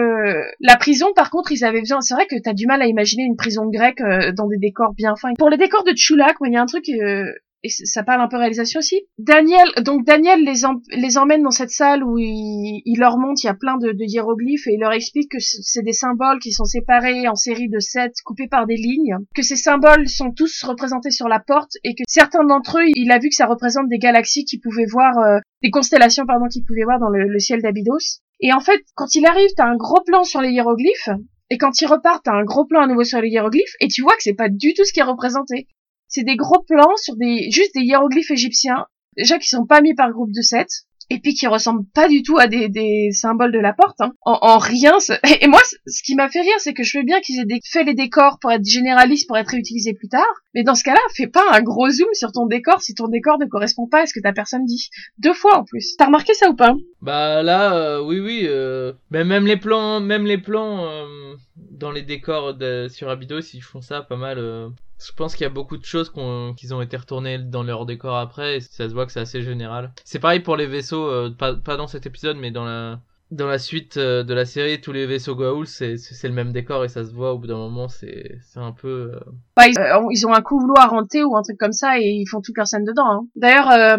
la prison, par contre, ils avaient besoin. C'est vrai que t'as du mal à imaginer une prison grecque euh, dans des décors bien fins. Pour les décors de Chulak, il y a un truc. euh, et ça parle un peu réalisation aussi. Daniel, donc Daniel les, em- les emmène dans cette salle où il, leur montre, il y a plein de, hiéroglyphes et il leur explique que c'est des symboles qui sont séparés en séries de sept, coupés par des lignes, que ces symboles sont tous représentés sur la porte et que certains d'entre eux, il a vu que ça représente des galaxies qu'il pouvait voir, euh, des constellations pardon qu'il pouvait voir dans le, ciel d'Abydos. Et en fait, quand il arrive, t'as un gros plan sur les hiéroglyphes et quand il repart, t'as un gros plan à nouveau sur les hiéroglyphes et tu vois que c'est pas du tout ce qui est représenté c'est des gros plans sur des juste des hiéroglyphes égyptiens déjà qui sont pas mis par groupe de 7 et puis qui ressemblent pas du tout à des, symboles de la porte. Hein. En, en rien. Et moi, ce qui m'a fait rire, c'est que je veux bien qu'ils aient fait les décors pour être généralistes, pour être réutilisés plus tard. Mais dans ce cas-là, fais pas un gros zoom sur ton décor si ton décor ne correspond pas à ce que ta personne dit. Deux fois en plus. T'as remarqué ça ou pas? Bah là, euh, oui, oui. Euh, mais même les plans, même les plans euh, dans les décors de, sur Abydos, ils font ça pas mal. Je pense qu'il y a beaucoup de choses qu'ils ont été retournées dans leur décor après. Et ça se voit que c'est assez général. C'est pareil pour les vaisseaux, euh, pas, pas dans cet épisode, mais dans la dans la suite euh, de la série, tous les vaisseaux Goa'uld, c'est le même décor et ça se voit au bout d'un moment. C'est un peu. euh, bah, ils, ont un couloir hanté ou un truc comme ça et ils font toute leur scène dedans. Hein. D'ailleurs, euh,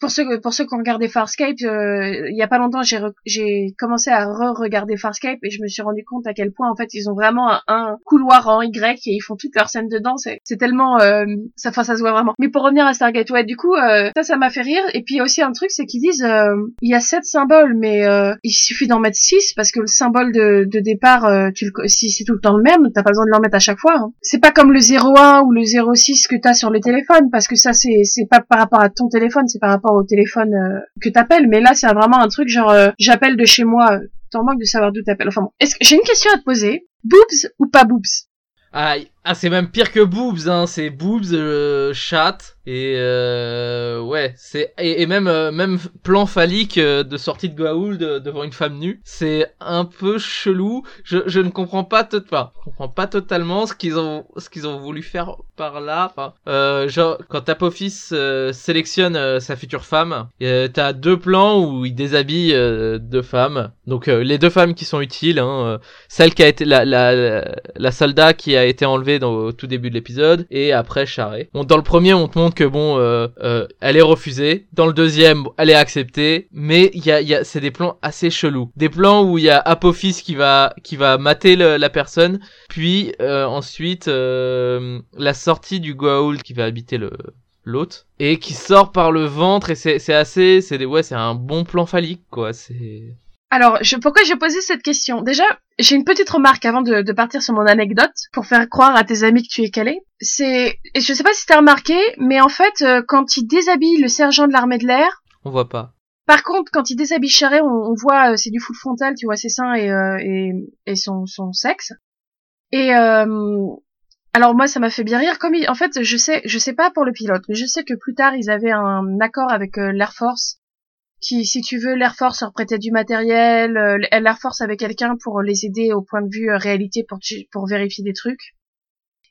pour ceux pour ceux qui ont regardé Farscape, euh, il y a pas longtemps, j'ai j'ai commencé à re-regarder Farscape et je me suis rendu compte à quel point en fait ils ont vraiment un, couloir en Y et ils font toute leur scène dedans. C'est tellement euh, ça, enfin, ça se voit vraiment. Mais pour revenir à Stargate, ouais, du coup, euh, ça, ça m'a fait rire. Et puis aussi un truc, c'est qu'ils disent euh, il y a sept symboles, mais euh, il suffit d'en mettre six parce que le symbole de, de départ, euh, tu le, si c'est tout le temps le même, t'as pas besoin de l'en mettre à chaque fois. hein. C'est pas comme le 01 ou le 06 que t'as sur le téléphone, parce que ça c'est c'est pas par rapport à ton téléphone, c'est par rapport au téléphone euh, que t'appelles. Mais là, c'est vraiment un truc genre euh, j'appelle de chez moi. euh, T'en manques de savoir d'où t'appelles. Enfin bon. J'ai une question à te poser Boobs ou pas boobs? Ah, ah c'est même pire que boobs, hein. C'est boobs, euh, chat et euh, ouais, c'est et, même euh, même plan phallique euh, de sortie de Goa'uld euh, devant une femme nue, c'est un peu chelou. Je, je ne comprends pas tot- enfin, je comprends pas totalement ce qu'ils ont ce qu'ils ont voulu faire par là. Enfin, genre quand Apophis sélectionne sa future femme, t'as deux plans où il déshabille deux femmes. Donc les deux femmes qui sont utiles, hein, celle qui a été la, la, la soldat qui a été enlevée dans, au tout début de l'épisode et après Charret. Bon, dans le premier, on te montre que bon, euh, euh, elle est refusée. Dans le deuxième, elle est acceptée, mais il y a, y a, c'est des plans assez chelous. Des plans où il y a Apophis qui va, qui va mater la personne, puis euh, ensuite la sortie du Goa'uld qui va habiter le l'autre et qui sort par le ventre et c'est assez c'est ouais c'est un bon plan phallique quoi c'est Alors, je, pourquoi j'ai posé cette question? Déjà, j'ai une petite remarque avant de, de partir sur mon anecdote pour faire croire à tes amis que tu es calé. C'est, et je sais pas si t'as remarqué, mais en fait, euh, quand il déshabille le sergent de l'armée de l'air, on voit pas par contre, quand il déshabille Charret, on, on voit, euh, c'est du full frontal, tu vois ses seins et, euh, et, et son, son sexe. Et euh, alors moi, ça m'a fait bien rire. Comme il- en fait, je sais, je sais pas pour le pilote, mais je sais que plus tard, ils avaient un accord avec euh, l'Air Force, qui, si tu veux, l'Air Force leur prêtait du matériel, euh, l'Air Force avait quelqu'un pour les aider au point de vue euh, réalité pour tu- pour vérifier des trucs.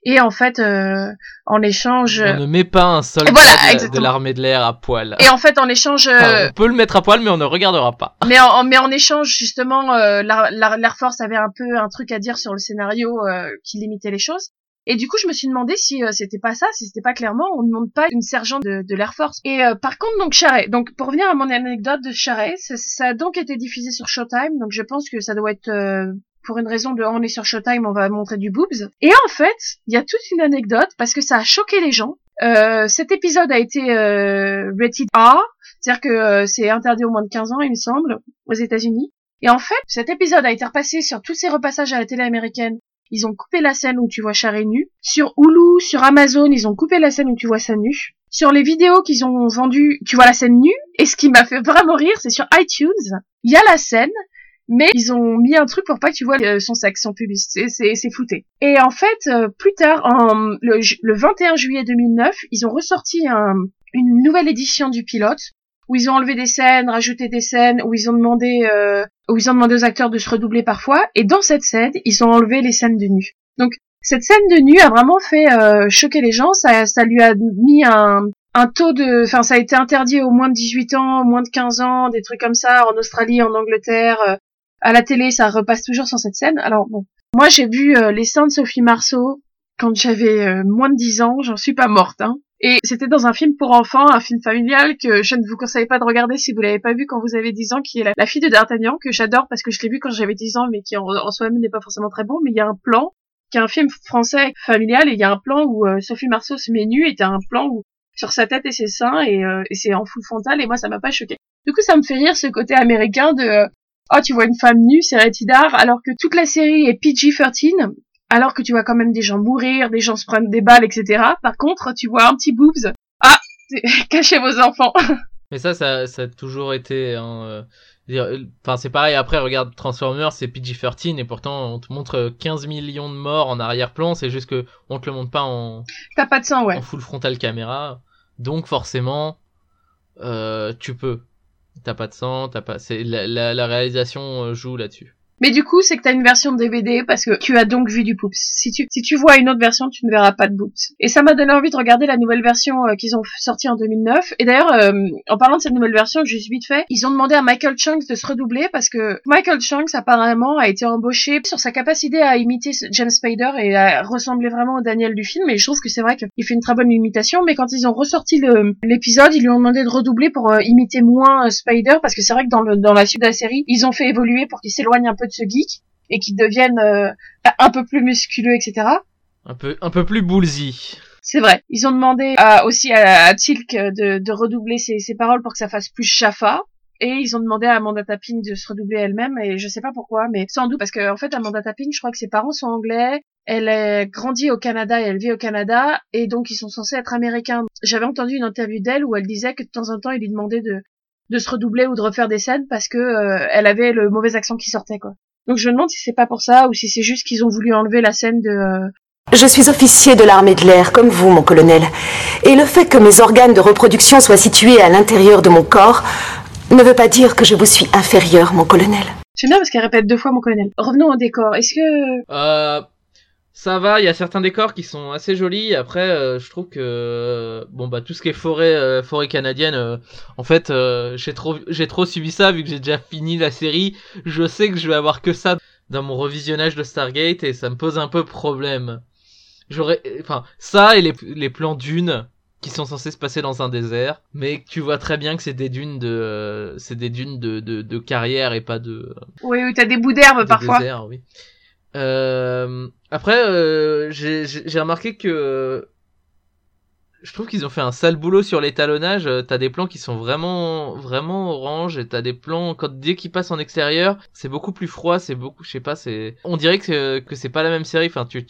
Et en fait, euh, en échange, on ne met pas un soldat Voilà, de- l'armée de l'air à poil et en fait, en échange, euh, Enfin, on peut le mettre à poil mais on ne regardera pas Mais en, mais en échange, justement, euh, l'Air Force avait un peu un truc à dire sur le scénario euh, qui limitait les choses. Et du coup, je me suis demandé si euh, c'était pas ça, si c'était pas clairement, on ne demande pas une sergente de, de l'Air Force. Et euh, par contre, donc Charret. Donc pour revenir à mon anecdote de Charret, ça, ça a donc été diffusé sur Showtime. Donc je pense que ça doit être euh, pour une raison de on est sur Showtime, on va montrer du boobs. Et en fait, il y a toute une anecdote parce que ça a choqué les gens. Euh, cet épisode a été euh, rated R, c'est-à-dire que euh, c'est interdit au moins de 15 ans, il me semble, aux États-Unis. Et en fait, cet épisode a été repassé sur tous ces repassages à la télé américaine. Ils ont coupé la scène où tu vois Charret nu. Sur Hulu, sur Amazon, ils ont coupé la scène où tu vois ça nu. Sur les vidéos qu'ils ont vendues, tu vois la scène nue. Et ce qui m'a fait vraiment rire, c'est sur iTunes, il y a la scène, mais ils ont mis un truc pour pas que tu vois euh, son sexe, son pubis. C'est, flouté. Et en fait, euh, plus tard, en, le, le 21 juillet 2009, ils ont ressorti un- une nouvelle édition du pilote où ils ont enlevé des scènes, rajouté des scènes, où ils ont demandé, euh, où ils ont demandé aux acteurs de se redoubler parfois. Et dans cette scène, ils ont enlevé les scènes de nu. Donc cette scène de nu a vraiment fait euh, choquer les gens. Ça, ça lui a mis un, un taux de, enfin ça a été interdit aux moins de 18 ans, moins de 15 ans, des trucs comme ça en Australie, en Angleterre. euh, à la télé, ça repasse toujours sur cette scène. Alors bon, moi j'ai vu euh, les seins de Sophie Marceau quand j'avais euh, moins de 10 ans. J'en suis pas morte. Hein. Et c'était dans un film pour enfants, un film familial que je ne vous conseille pas de regarder si vous l'avez pas vu quand vous avez 10 ans, qui est la, la fille de D'Artagnan, que j'adore parce que je l'ai vu quand j'avais 10 ans, mais qui en, soi-même n'est pas forcément très bon. Mais il y a un plan, qui est un film français familial, et il y a un plan où euh, Sophie Marceau se met nue, et t'as un plan où sur sa tête et ses seins, et, euh, et c'est en full frontal, et moi ça m'a pas choqué. Du coup, ça me fait rire ce côté américain de euh, oh tu vois une femme nue, c'est rétidard, alors que toute la série est PG-13, alors que tu vois quand même des gens mourir, des gens se prendre des balles, etc. Par contre, tu vois un petit boobs. Ah, cachez vos enfants. Mais ça, ça, ça a toujours été. Hein, euh, euh, Enfin, c'est pareil. Après, regarde Transformers, c'est PG-13 et pourtant on te montre 15 millions de morts en arrière-plan. C'est juste que on te le montre pas en, T'as pas de sang, ouais. en full frontal caméra. Donc forcément, euh, tu peux. T'as pas de sang, t'as pas. C'est la, la, la réalisation euh, joue là-dessus. Mais du coup, c'est que t'as une version DVD parce que tu as donc vu du Poops. Si tu, si tu vois une autre version, tu ne verras pas de Poops. Et ça m'a donné envie de regarder la nouvelle version euh, qu'ils ont sortie en 2009. Et d'ailleurs, euh, en parlant de cette nouvelle version, juste vite fait, ils ont demandé à Michael Chunks de se redoubler parce que Michael Chunks apparemment a été embauché sur sa capacité à imiter James Spader et à ressembler vraiment au Daniel du film. Et je trouve que c'est vrai qu'il fait une très bonne imitation. Mais quand ils ont ressorti l'épisode, ils lui ont demandé de redoubler pour euh, imiter moins euh, Spider parce que c'est vrai que dans, le, dans la suite de la série, ils ont fait évoluer pour qu'il s'éloigne un peu ce geek et qu'il devienne euh, un peu plus musculeux, etc. Un peu, un peu plus ballsy. C'est vrai. Ils ont demandé à- aussi à, à Tilk de, de redoubler ses, ses paroles pour que ça fasse plus Jaffa. Et ils ont demandé à Amanda Tapping de se redoubler elle-même, et je sais pas pourquoi, mais sans doute parce que en fait Amanda Tapping, je crois que ses parents sont anglais, elle est grandie au Canada et elle vit au Canada, et donc ils sont censés être américains. J'avais entendu une interview d'elle où elle disait que de temps en temps il lui demandait de de se redoubler ou de refaire des scènes parce que euh, elle avait le mauvais accent qui sortait quoi. Donc je me demande si c'est pas pour ça ou si c'est juste qu'ils ont voulu enlever la scène de euh, Je suis officier de l'armée de l'air, comme vous, mon colonel. Et le fait que mes organes de reproduction soient situés à l'intérieur de mon corps ne veut pas dire que je vous suis inférieur, mon colonel. J'aime bien parce qu'elle répète deux fois mon colonel. Revenons au décor. Est-ce que Euh, ça va, il y a certains décors qui sont assez jolis. Après, euh, je trouve que euh, bon bah tout ce qui est forêt, euh, forêt canadienne, euh, en fait, euh, j'ai trop, j'ai trop suivi ça vu que j'ai déjà fini la série. Je sais que je vais avoir que ça dans mon revisionnage de Stargate et ça me pose un peu problème. J'aurais, enfin, ça et les, les plans dunes qui sont censés se passer dans un désert, mais tu vois très bien que c'est des dunes de, euh, c'est des dunes de, de, de carrière et pas de, oui, oui, t'as des bouts d'herbe parfois. désert, oui. Euh, après, euh, j'ai remarqué que je trouve qu'ils ont fait un sale boulot sur l'étalonnage. Euh, T'as des plans qui sont vraiment, vraiment orange et t'as des plans quand dès qu'ils passent en extérieur, c'est beaucoup plus froid, c'est beaucoup, je sais pas, c'est, on dirait que que c'est pas la même série. Enfin, tu-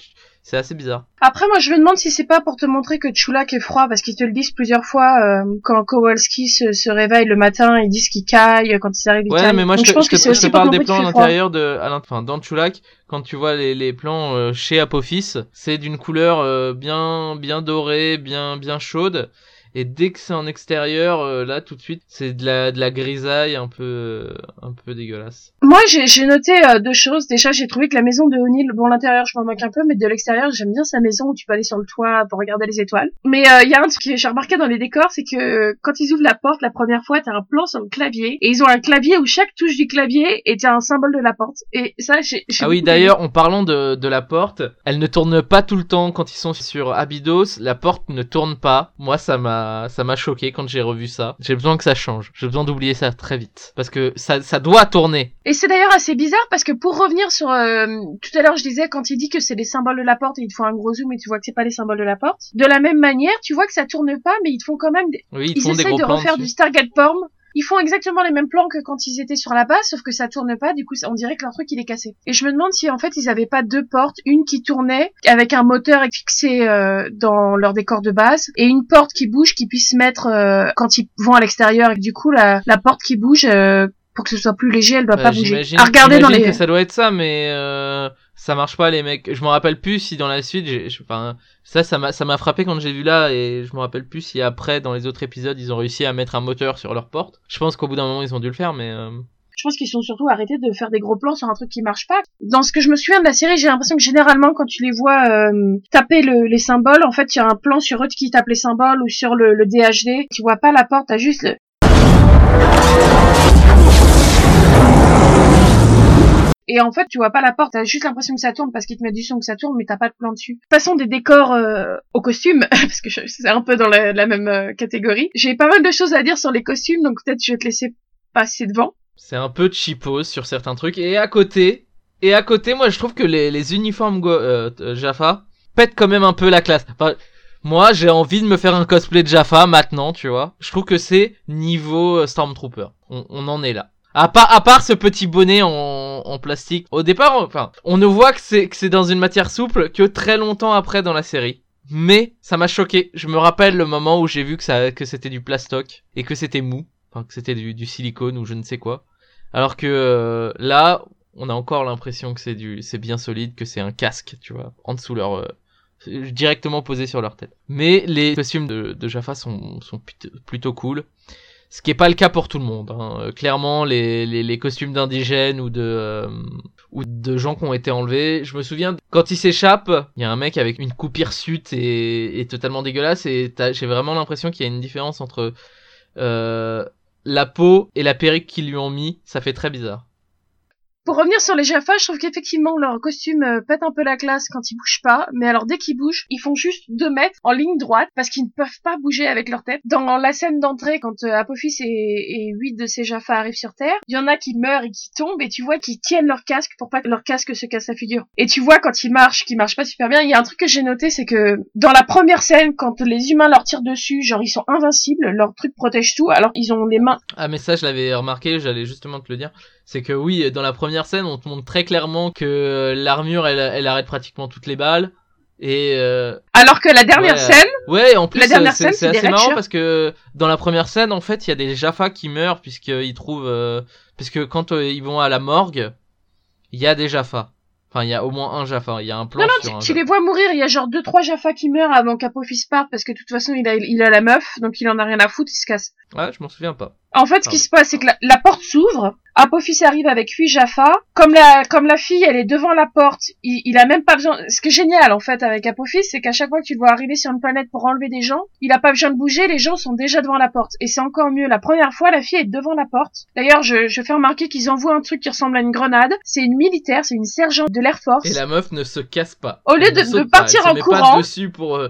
c'est assez bizarre. Après, moi, je me demande si c'est pas pour te montrer que Chulak est froid, parce qu'ils te le disent plusieurs fois euh, quand Kowalski se, se réveille le matin, ils disent qu'il caille, quand il arrive, il Ouais, mais moi Donc, je te, pense je te- que je te parle des plans à l'intérieur de, à enfin dans Chulak, quand tu vois les, les plans euh, chez Apophis, c'est d'une couleur euh, bien bien dorée, bien bien chaude. Et dès que c'est en extérieur, euh, là tout de suite, c'est de la de la grisaille un peu euh, un peu dégueulasse. Moi, j'ai noté euh, deux choses. Déjà, j'ai trouvé que la maison de O'Neill, bon, l'intérieur, je m'en moque un peu, mais de l'extérieur, j'aime bien sa maison où tu peux aller sur le toit pour regarder les étoiles. Mais il y a un truc que j'ai remarqué dans les décors, c'est que quand ils ouvrent la porte la première fois, t'as un plan sur le clavier, et ils ont un clavier où chaque touche du clavier est un symbole de la porte. Et ça, j'ai Ah oui, d'ailleurs, en parlant de, de la porte, elle ne tourne pas tout le temps quand ils sont sur Abydos. La porte ne tourne pas. Moi, ça m'a, ça m'a choqué quand j'ai revu ça. J'ai besoin que ça change. J'ai besoin d'oublier ça très vite. Parce que ça, ça doit tourner. Et c'est d'ailleurs assez bizarre parce que pour revenir sur euh, tout à l'heure, je disais quand il dit que c'est les symboles de la porte et il te faut un gros zoom et tu vois que c'est pas les symboles de la porte. De la même manière, tu vois que ça tourne pas, mais ils te font quand même des... Oui, ils, ils font des gros de plans refaire dessus. du Stargate Porn. Ils font exactement les mêmes plans que quand ils étaient sur la base, sauf que ça tourne pas. Du coup, on dirait que leur truc il est cassé. Et je me demande si en fait ils avaient pas deux portes, une qui tournait avec un moteur fixé euh, dans leur décor de base et une porte qui bouge qui puisse mettre euh, quand ils vont à l'extérieur. Et du coup, la, la porte qui bouge. euh, pour que ce soit plus léger, elle doit Euh, pas bouger. j'imagine- À regarder dans les. que ça doit être ça, mais euh, ça marche pas les mecs. Je me rappelle plus si dans la suite, enfin ça, ça m'a, ça m'a frappé quand j'ai vu là et je me rappelle plus si après dans les autres épisodes ils ont réussi à mettre un moteur sur leur porte. Je pense qu'au bout d'un moment ils ont dû le faire, mais euh, Je pense qu'ils sont surtout arrêtés de faire des gros plans sur un truc qui marche pas. Dans ce que je me souviens de la série, j'ai l'impression que généralement quand tu les vois euh, taper le- les symboles, en fait, il y a un plan sur eux qui tape les symboles ou sur le, le DHD. Tu vois pas la porte, t'as juste le... Et en fait, tu vois pas la porte, t'as juste l'impression que ça tourne parce qu'ils te mettent du son que ça tourne, mais t'as pas de plan dessus. Passons des décors euh, aux costumes, parce que c'est un peu dans la, même euh, catégorie. J'ai pas mal de choses à dire sur les costumes, donc peut-être je vais te laisser passer devant. c'est un peu cheapos sur certains trucs. Et à côté, et à côté, moi je trouve que les, uniformes euh, Jaffa pètent quand même un peu la classe. Enfin, moi j'ai envie de me faire un cosplay de Jaffa maintenant, tu vois. Je trouve que c'est niveau Stormtrooper. On en est là. À part, à part ce petit bonnet en, en plastique. Au départ, enfin, on ne voit que c'est que c'est dans une matière souple que très longtemps après dans la série. Mais ça m'a choqué. Je me rappelle le moment où j'ai vu que ça que c'était du plastoc et que c'était mou, enfin que c'était du, du silicone ou je ne sais quoi. Alors que euh, là, on a encore l'impression que c'est du c'est bien solide, que c'est un casque, tu vois, en dessous leur euh, directement posé sur leur tête. Mais les costumes de, de Jaffa sont, sont plutôt cool. Ce qui est pas le cas pour tout le monde. hein. Euh, Clairement, les, les, costumes d'indigènes ou de euh, ou de gens qui ont été enlevés. Je me souviens quand ils s'échappent, il y a un mec avec une coupe hirsute et, totalement dégueulasse et j'ai vraiment l'impression qu'il y a une différence entre euh, la peau et la perruque qu'ils lui ont mis. Ça fait très bizarre. Pour revenir sur les Jaffa, je trouve qu'effectivement leur costume euh, pète un peu la classe quand ils bougent pas, mais alors dès qu'ils bougent, ils font juste deux mètres en ligne droite parce qu'ils ne peuvent pas bouger avec leur tête. Dans la scène d'entrée, quand euh, Apophis et, huit de ces Jaffa arrivent sur Terre, il y en a qui meurent et qui tombent et tu vois qu'ils tiennent leur casque pour pas que leur casque se casse la figure. Et tu vois quand ils marchent, qu'ils marchent pas super bien, il y a un truc que j'ai noté, c'est que dans la première scène, quand les humains leur tirent dessus, genre ils sont invincibles, leur truc protège tout, alors ils ont les mains Ah mais ça je l'avais remarqué, j'allais justement te le dire. C'est que oui, dans la première scène, on te montre très clairement que l'armure, elle, elle arrête pratiquement toutes les balles. Et euh, alors que la dernière Ouais. scène, ouais, en plus euh, c'est assez marrant parce que dans la première scène, en fait, il y a des Jaffa qui meurent puisqu'ils trouvent, euh, puisque quand euh, ils vont à la morgue, il y a des Jaffa. Enfin, il y a au moins un Jaffa. Il y a un plan Non, non, sur tu, un tu Jaffa. les vois mourir. Il y a genre deux, trois Jaffa qui meurent avant qu'Apophis parte parce que de toute façon, il a, il a la meuf, donc il en a rien à foutre, il se casse. Ouais, je m'en souviens pas. En fait, ce qui se passe, c'est que la, la porte s'ouvre. Apophis arrive avec huit Jaffa. Comme la, comme la fille, elle est devant la porte, il, il a même pas besoin. Ce qui est génial, en fait, avec Apophis, c'est qu'à chaque fois que tu le vois arriver sur une planète pour enlever des gens, il a pas besoin de bouger, les gens sont déjà devant la porte. Et c'est encore mieux. La première fois, la fille est devant la porte. D'ailleurs, je, je fais remarquer qu'ils envoient un truc qui ressemble à une grenade. C'est une militaire, c'est une sergente de l'Air Force. Et la meuf ne se casse pas. Au lieu Elle de- de pas, partir se en met courant. pas dessus pour euh,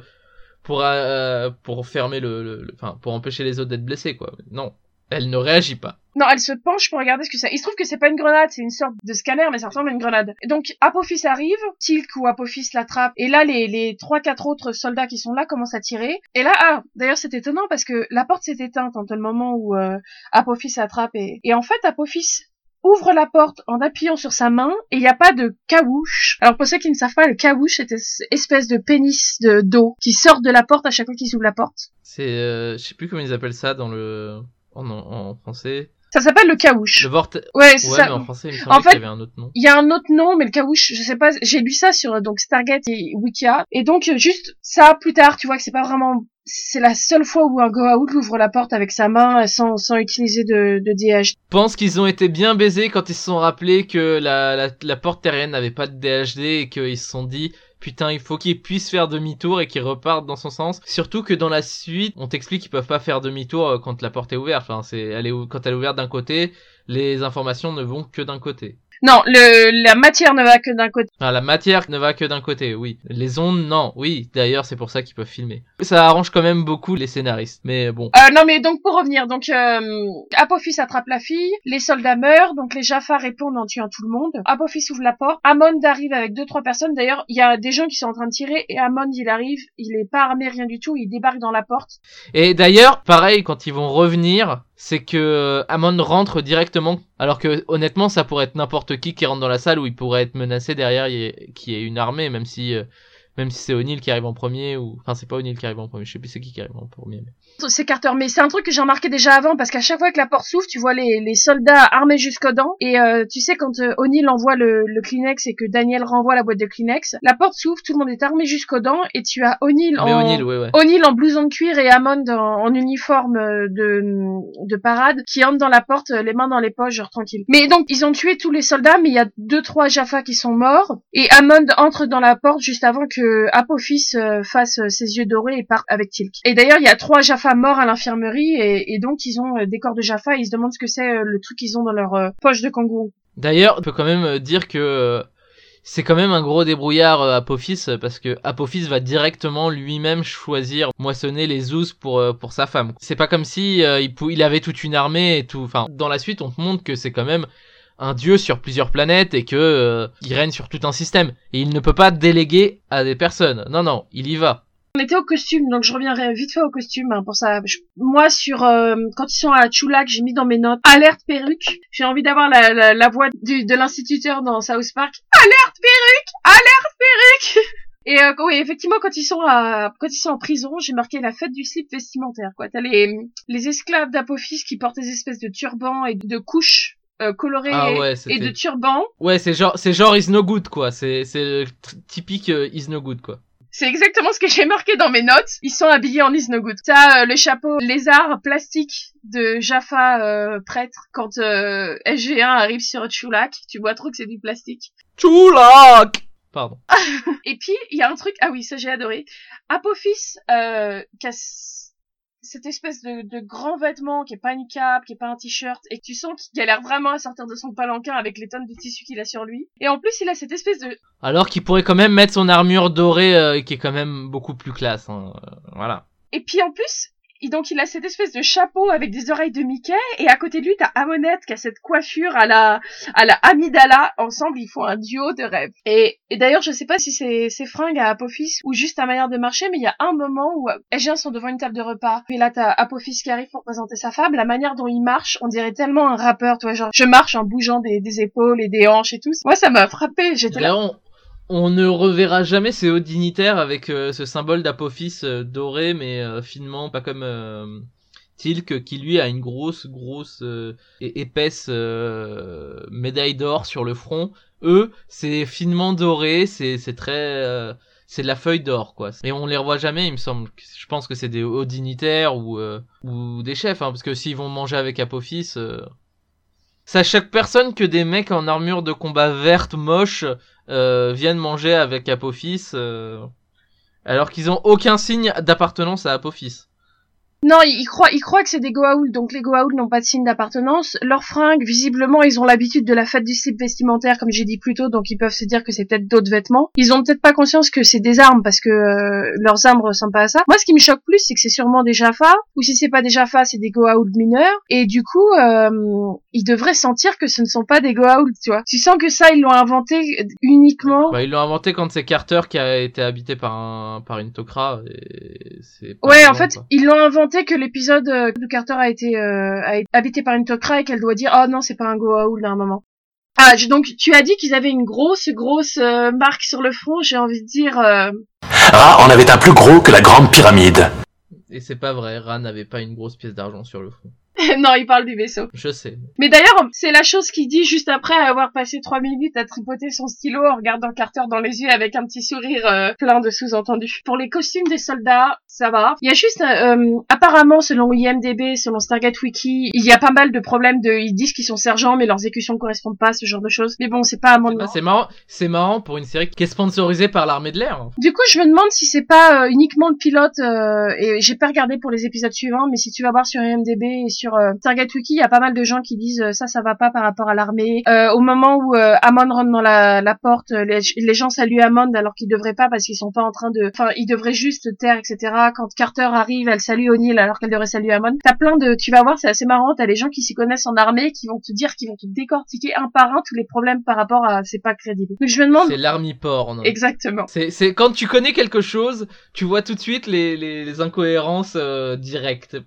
pour euh, pour fermer le, le- le- enfin pour empêcher les autres d'être blessés quoi. Non, elle ne réagit pas. Non, elle se penche pour regarder ce que c'est. Il se trouve que c'est pas une grenade, c'est une sorte de scanner, mais ça ressemble à une grenade. Donc, Apophis arrive, Tilk ou Apophis l'attrape, et là, les, les trois, quatre autres soldats qui sont là commencent à tirer. Et là, ah, d'ailleurs, c'est étonnant parce que la porte s'est éteinte entre le moment où euh, Apophis attrape et, et en fait, Apophis ouvre la porte en appuyant sur sa main et il n'y a pas de caouche. Alors pour ceux qui ne savent pas, le caouche c'est cette espèce de pénis de d'eau qui sort de la porte à chaque fois qu'ils ouvrent la porte. C'est, euh, je sais plus comment ils appellent ça dans le en, en français. Ça s'appelle le caouche. Le vorte. Ouais, c'est Ouais, ça. mais en français il me En qu'il y fait, avait un autre nom. Il y a un autre nom, mais le caouche, je sais pas, j'ai lu ça sur donc Stargate et Wikia. Et donc juste ça plus tard, tu vois que c'est pas vraiment c'est la seule fois où un Goa'uld ouvre la porte avec sa main sans, sans utiliser de, de DH. Je pense qu'ils ont été bien baisés quand ils se sont rappelés que la, la, la porte terrienne n'avait pas de DHD et qu'ils se sont dit putain il faut qu'ils puissent faire demi-tour et qu'ils repartent dans son sens. Surtout que dans la suite, on t'explique qu'ils peuvent pas faire demi-tour euh, quand la porte est ouverte. Enfin, c'est, elle est, quand elle est ouverte d'un côté, les informations ne vont que d'un côté. Non, le, la matière ne va que d'un côté. Enfin, la matière ne va que d'un côté, oui. Les ondes, non, oui. D'ailleurs, c'est pour ça qu'ils peuvent filmer. Ça arrange quand même beaucoup les scénaristes. Mais bon. Euh, non mais donc pour revenir, donc euh, Apophis attrape la fille, les soldats meurent, donc les Jaffa répondent en tuant tout le monde. Apophis ouvre la porte, Amon arrive avec deux trois personnes. D'ailleurs, il y a des gens qui sont en train de tirer et Amon il arrive, il est pas armé rien du tout, il débarque dans la porte. Et d'ailleurs, pareil, quand ils vont revenir, c'est que euh, Amon rentre directement. Alors que honnêtement, ça pourrait être n'importe qui qui rentre dans la salle où il pourrait être menacé derrière, y ait une armée, même si, euh, même si c'est O'Neill qui arrive en premier ou, enfin, c'est pas O'Neill qui arrive en premier. Je sais plus c'est qui qui arrive en premier. mais- C'est Carter, mais c'est un truc que j'ai remarqué déjà avant parce qu'à chaque fois que la porte s'ouvre, tu vois les, les soldats armés jusqu'aux dents et euh, tu sais quand euh, O'Neill envoie le, le Kleenex et que Daniel renvoie la boîte de Kleenex, la porte s'ouvre, tout le monde est armé jusqu'aux dents et tu as O'Neill en O'Neill, ouais, ouais. En blouson de cuir et Hammond en, en uniforme euh, de, de parade qui entrent dans la porte, euh, les mains dans les poches, genre tranquille. Mais donc, ils ont tué tous les soldats, mais il y a deux, trois Jaffa qui sont morts. Et Hammond entre dans la porte juste avant que Apophis euh, fasse euh, ses yeux dorés et parte avec Tilk. Et d'ailleurs, il y a trois Jaffa morts à l'infirmerie et, donc ils ont euh, des corps de Jaffa et ils se demandent ce que c'est le truc qu'ils ont dans leur poche de kangourou. D'ailleurs, on peut quand même dire que c'est quand même un gros débrouillard Apophis parce que Apophis va directement lui-même choisir moissonner les ous pour pour sa femme. C'est pas comme si il avait toute une armée et tout. Enfin, dans la suite, on te montre que c'est quand même un dieu sur plusieurs planètes et que euh, il règne sur tout un système et il ne peut pas déléguer à des personnes. Non non, il y va. On était au costume, donc je reviendrai vite fait au costume hein, pour ça. Moi, sur euh, quand ils sont à Chulak, j'ai mis dans mes notes alerte perruque. J'ai envie d'avoir la, la, la voix du, de l'instituteur dans South Park. Alerte perruque, alerte perruque. Et euh, oui, effectivement, quand ils sont à, quand ils sont en prison, j'ai marqué la fête du slip vestimentaire. Quoi, t'as les les esclaves d'Apophis qui portent des espèces de turbans et de couches euh, colorées Ah ouais, et de turbans. Ouais, c'est genre, c'est genre is no good quoi. C'est, c'est typique euh, is no good quoi. C'est exactement ce que j'ai marqué dans mes notes. Ils sont habillés en Is No Good. T'as euh, le chapeau lézard plastique de Jaffa euh, prêtre quand euh, SG1 arrive sur Chulak. Tu vois trop que c'est du plastique. Choulak Pardon. Et puis, il y a un truc, ah oui, ça j'ai adoré. Apophis, euh, s- cette espèce de, de grand vêtement qui est pas une cape, qui est pas un t-shirt, et que tu sens qu'il galère vraiment à sortir de son palanquin avec les tonnes de tissu qu'il a sur lui. Et en plus, il a cette espèce de... Alors qu'il pourrait quand même mettre son armure dorée euh, qui est quand même beaucoup plus classe. Hein. euh, Voilà. Et puis en plus, il- donc il a cette espèce de chapeau avec des oreilles de Mickey, et à côté de lui, t'as Amonette qui a cette coiffure à la, à la Amidala. Ensemble, ils font un duo de rêve. Et, et d'ailleurs, je sais pas si c'est ces fringues à Apophis ou juste ta manière de marcher, mais il y a un moment où les gens sont devant une table de repas. Et là, t'as Apophis qui arrive pour présenter sa femme. La manière dont il marche, on dirait tellement un rappeur, toi, genre, je marche en bougeant des, des épaules et des hanches et tout. Moi, ça m'a frappé. J'étais là. On ne reverra jamais ces hauts dignitaires avec euh, ce symbole d'apophis euh, doré mais euh, finement, pas comme Tilk qui lui a une grosse, grosse et épaisse médaille d'or sur le front. Eux, c'est finement doré, c'est très c'est de la feuille d'or quoi. Et on les revoit jamais, il me semble. Je pense que c'est des hauts dignitaires ou ou des chefs, hein, parce que s'ils vont manger avec Apophis, c'est à chaque personne que des mecs en armure de combat verte moche euh, viennent manger avec Apophis, euh, alors qu'ils ont aucun signe d'appartenance à Apophis. Non, ils croient, ils croient que c'est des Goa'uld, donc les Goa'uld n'ont pas de signe d'appartenance. Leurs fringues, visiblement, ils ont l'habitude de la fête du slip vestimentaire, comme j'ai dit plus tôt, donc ils peuvent se dire que c'est peut-être d'autres vêtements. Ils ont peut-être pas conscience que c'est des armes, parce que euh, leurs armes ressemblent pas à ça. Moi, ce qui me choque plus, c'est que c'est sûrement des Jaffa, ou si c'est pas des Jaffa, c'est des Goa'uld mineurs, et du coup, ils devraient sentir que ce ne sont pas des Goa'uld, tu vois. Tu sens que ça, ils l'ont inventé uniquement... Bah, ils l'ont inventé quand c'est Carter qui a été habité par un par une Tok'ra. Et c'est pas Ouais, en fait, quoi. ils l'ont inventé que l'épisode euh, où Carter a été, euh, a été habité par une Tok'ra et qu'elle doit dire « Oh non, c'est pas un Goa'uld à un moment ». Ah, je- donc tu as dit qu'ils avaient une grosse, grosse euh, marque sur le front, j'ai envie de dire... euh, Ra en avait un plus gros que la grande pyramide. Et c'est pas vrai, Ra n'avait pas une grosse pièce d'argent sur le front. non, il parle du vaisseau. Je sais. Mais d'ailleurs, c'est la chose qu'il dit juste après avoir passé trois minutes à tripoter son stylo en regardant Carter dans les yeux avec un petit sourire euh, plein de sous-entendus. Pour les costumes des soldats, ça va. Il y a juste, euh, apparemment, selon IMDB, selon Stargate Wiki, il y a pas mal de problèmes de, ils disent qu'ils sont sergents, mais leurs écutions correspondent pas à ce genre de choses. Mais bon, c'est pas à mon Bah, c'est marrant, c'est marrant pour une série qui est sponsorisée par l'armée de l'air. Du coup, je me demande si c'est pas euh, uniquement le pilote, euh, et j'ai pas regardé pour les épisodes suivants, mais si tu vas voir sur IMDb et sur euh, Stargate Wiki, il y a pas mal de gens qui disent euh, ça, ça va pas par rapport à l'armée. Euh, au moment où euh, Amon rentre dans la, la porte, euh, les, les gens saluent Amon alors qu'ils devraient pas parce qu'ils sont pas en train de, enfin, ils devraient juste se taire, etc. Quand Carter arrive, elle salue O'Neill alors qu'elle devrait saluer Amon. T'as plein de, tu vas voir, c'est assez marrant. T'as les gens qui s'y connaissent en armée qui vont te dire, qui vont te décortiquer un par un tous les problèmes par rapport à, c'est pas crédible. Donc je me demande. C'est l'army porn. Exactement. C'est, c'est quand tu connais quelque chose, tu vois tout de suite les, les, les incohérences euh, directes.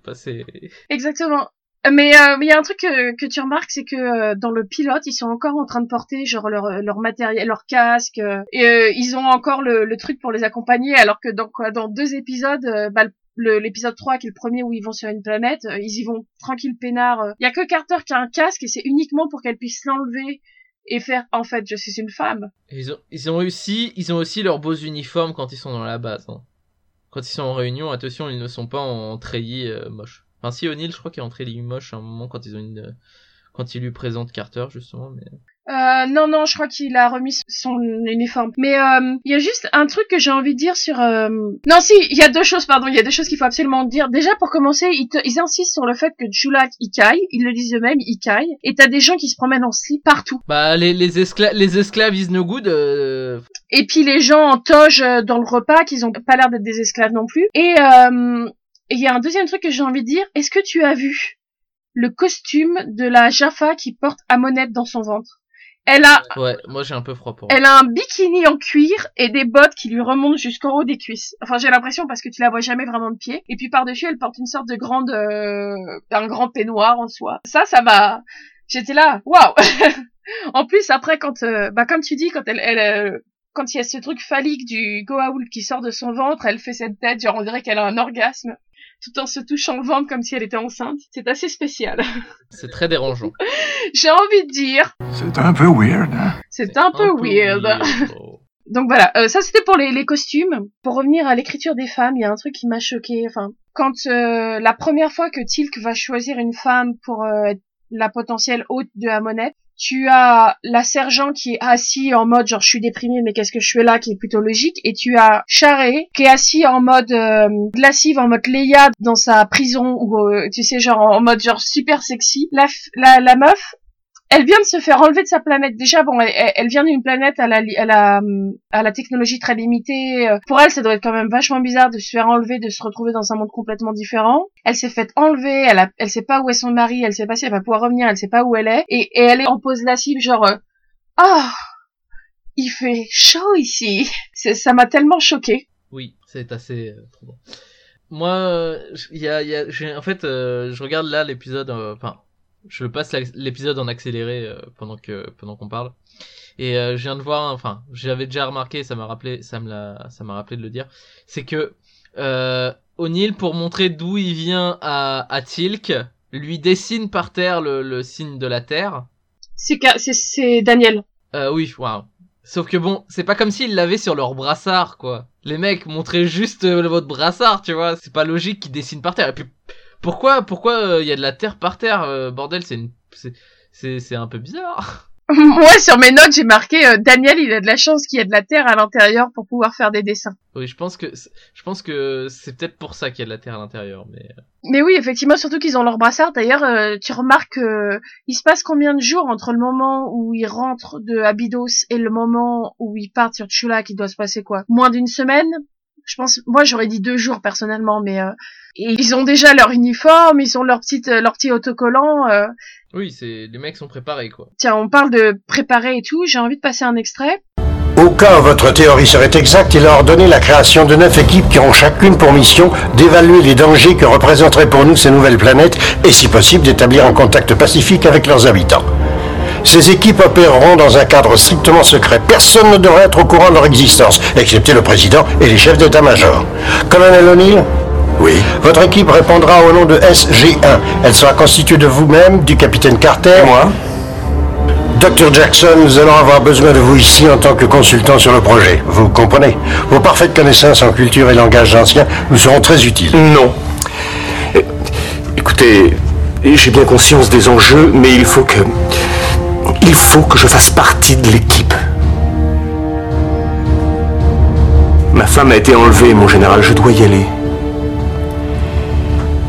Exactement. Mais euh, mais il y a un truc que, que tu remarques, c'est que euh, dans le pilote, ils sont encore en train de porter genre leur leur matériel, leur casque, euh, et euh, ils ont encore le, le truc pour les accompagner, alors que dans quoi, dans deux épisodes, euh, bah, l'épisode 3 qui est le premier où ils vont sur une planète, euh, ils y vont tranquille peinard. euh. Il y a que Carter qui a un casque et c'est uniquement pour qu'elle puisse l'enlever et faire en fait je suis une femme. Ils ont, ils ont aussi, ils ont aussi leurs beaux uniformes quand ils sont dans la base. hein. Quand ils sont en réunion, attention, ils ne sont pas en treillis euh, moche. Enfin, si O'Neill, je crois qu'il est en treillis moche à un moment quand ils ont une, euh, quand ils lui présentent Carter justement. Mais Euh, non, non, je crois qu'il a remis son uniforme. Mais euh, il y a juste un truc que j'ai envie de dire sur... euh, Non, si, il y a deux choses, pardon, il y a deux choses qu'il faut absolument dire. Déjà, pour commencer, ils, te- ils insistent sur le fait que Julak, il caille, ils le disent eux-mêmes, il caille, et t'as des gens qui se promènent en slip partout. bah les les esclaves, les esclaves is no good. euh, Et puis les gens en toge dans le repas, qu'ils ont pas l'air d'être des esclaves non plus. Et euh, et il y a un deuxième truc que j'ai envie de dire, est-ce que tu as vu le costume de la Jaffa qui porte Amonette dans son ventre? Elle a Ouais, moi j'ai un peu froid pour. Elle a un bikini en cuir et des bottes qui lui remontent jusqu'en haut des cuisses. Enfin, j'ai l'impression parce que tu la vois jamais vraiment de pied. Et puis par-dessus, elle porte une sorte de grande, euh, un grand peignoir en soi. Ça, ça m'a, j'étais là, waouh. en plus, après, quand, euh, bah comme tu dis, quand elle, elle, euh, quand il y a ce truc phallique du Goa'uld qui sort de son ventre, elle fait cette tête, genre on dirait qu'elle a un orgasme, tout en se touchant le ventre comme si elle était enceinte. C'est assez spécial. C'est très dérangeant. J'ai envie de dire, C'est un peu weird, hein? c'est un, peu, weird. Donc voilà, euh, ça c'était pour les, les costumes. Pour revenir à l'écriture des femmes, il y a un truc qui m'a choqué. Enfin, quand euh, la première fois que Tilk va choisir une femme pour euh, être la potentielle hôte de Amonette, tu as la sergent qui est assis en mode genre je suis déprimé mais qu'est-ce que je fais là qui est plutôt logique et tu as Charé qui est assis en mode euh, glacive en mode Leia dans sa prison ou euh, tu sais genre en mode genre super sexy. La, la, la meuf elle vient de se faire enlever de sa planète. Déjà, bon, elle, elle- vient d'une planète à la, à la, à la technologie très limitée. Euh, Pour elle, ça doit être quand même vachement bizarre de se faire enlever, de se retrouver dans un monde complètement différent. Elle s'est faite enlever, elle a, elle sait pas où est son mari, elle sait pas si elle va pouvoir revenir, elle sait pas où elle est. Et, elle est en pose lascive, genre, euh, ah, il fait chaud ici. Ça m'a tellement choqué. Oui, c'est assez euh, trop bon. Moi, euh, y a, y a, en fait, euh, je regarde là l'épisode, enfin, je passe l'épisode en accéléré euh, pendant que pendant qu'on parle. Et euh, je viens de voir, enfin, j'avais déjà remarqué, ça m'a rappelé, ça me l'a, ça m'a rappelé de le dire, c'est que euh, O'Neill, pour montrer d'où il vient à, à Tilk, lui dessine par terre le, le signe de la Terre. C'est- c'est Daniel. Euh, oui, waouh. Sauf que bon, c'est pas comme s'ils l'avaient sur leur brassard, quoi. Les mecs, montrez juste euh, votre brassard, tu vois. C'est pas logique qu'ils dessinent par terre. Et puis, pourquoi, pourquoi il y a de la terre par terre, euh, bordel, c'est une, c'est, un peu bizarre. Moi, sur mes notes, j'ai marqué euh, Daniel, il a de la chance qu'il y ait de la terre à l'intérieur pour pouvoir faire des dessins. Oui, je pense que, c'est- je pense que c'est peut-être pour ça qu'il y a de la terre à l'intérieur, mais. euh, Mais oui, effectivement, surtout qu'ils ont leur brassard. D'ailleurs, euh, tu remarques euh, il se passe combien de jours entre le moment où ils rentrent de Abydos et le moment où ils partent sur Chula, qui doit se passer quoi? Moins d'une semaine? Je pense, moi j'aurais dit deux jours personnellement, mais euh, et ils ont déjà leur uniforme, ils ont leur petite, leur petit autocollant. euh. Oui, c'est, les mecs sont préparés, quoi. Tiens, on parle de préparer et tout. J'ai envie de passer un extrait. Au cas où votre théorie serait exacte, il a ordonné la création de neuf équipes qui ont chacune pour mission d'évaluer les dangers que représenteraient pour nous ces nouvelles planètes et, si possible, d'établir un contact pacifique avec leurs habitants. Ces équipes opéreront dans un cadre strictement secret. Personne ne devrait être au courant de leur existence, excepté le président et les chefs d'état-major. Colonel O'Neill Oui. Votre équipe répondra au nom de SG1. Elle sera constituée de vous-même, du capitaine Carter. Moi Dr Jackson, nous allons avoir besoin de vous ici en tant que consultant sur le projet. Vous comprenez Vos parfaites connaissances en culture et langage ancien nous seront très utiles. Non. Euh, Écoutez, j'ai bien conscience des enjeux, mais il faut que... Il faut que je fasse partie de l'équipe. Ma femme a été enlevée, mon général, je dois y aller.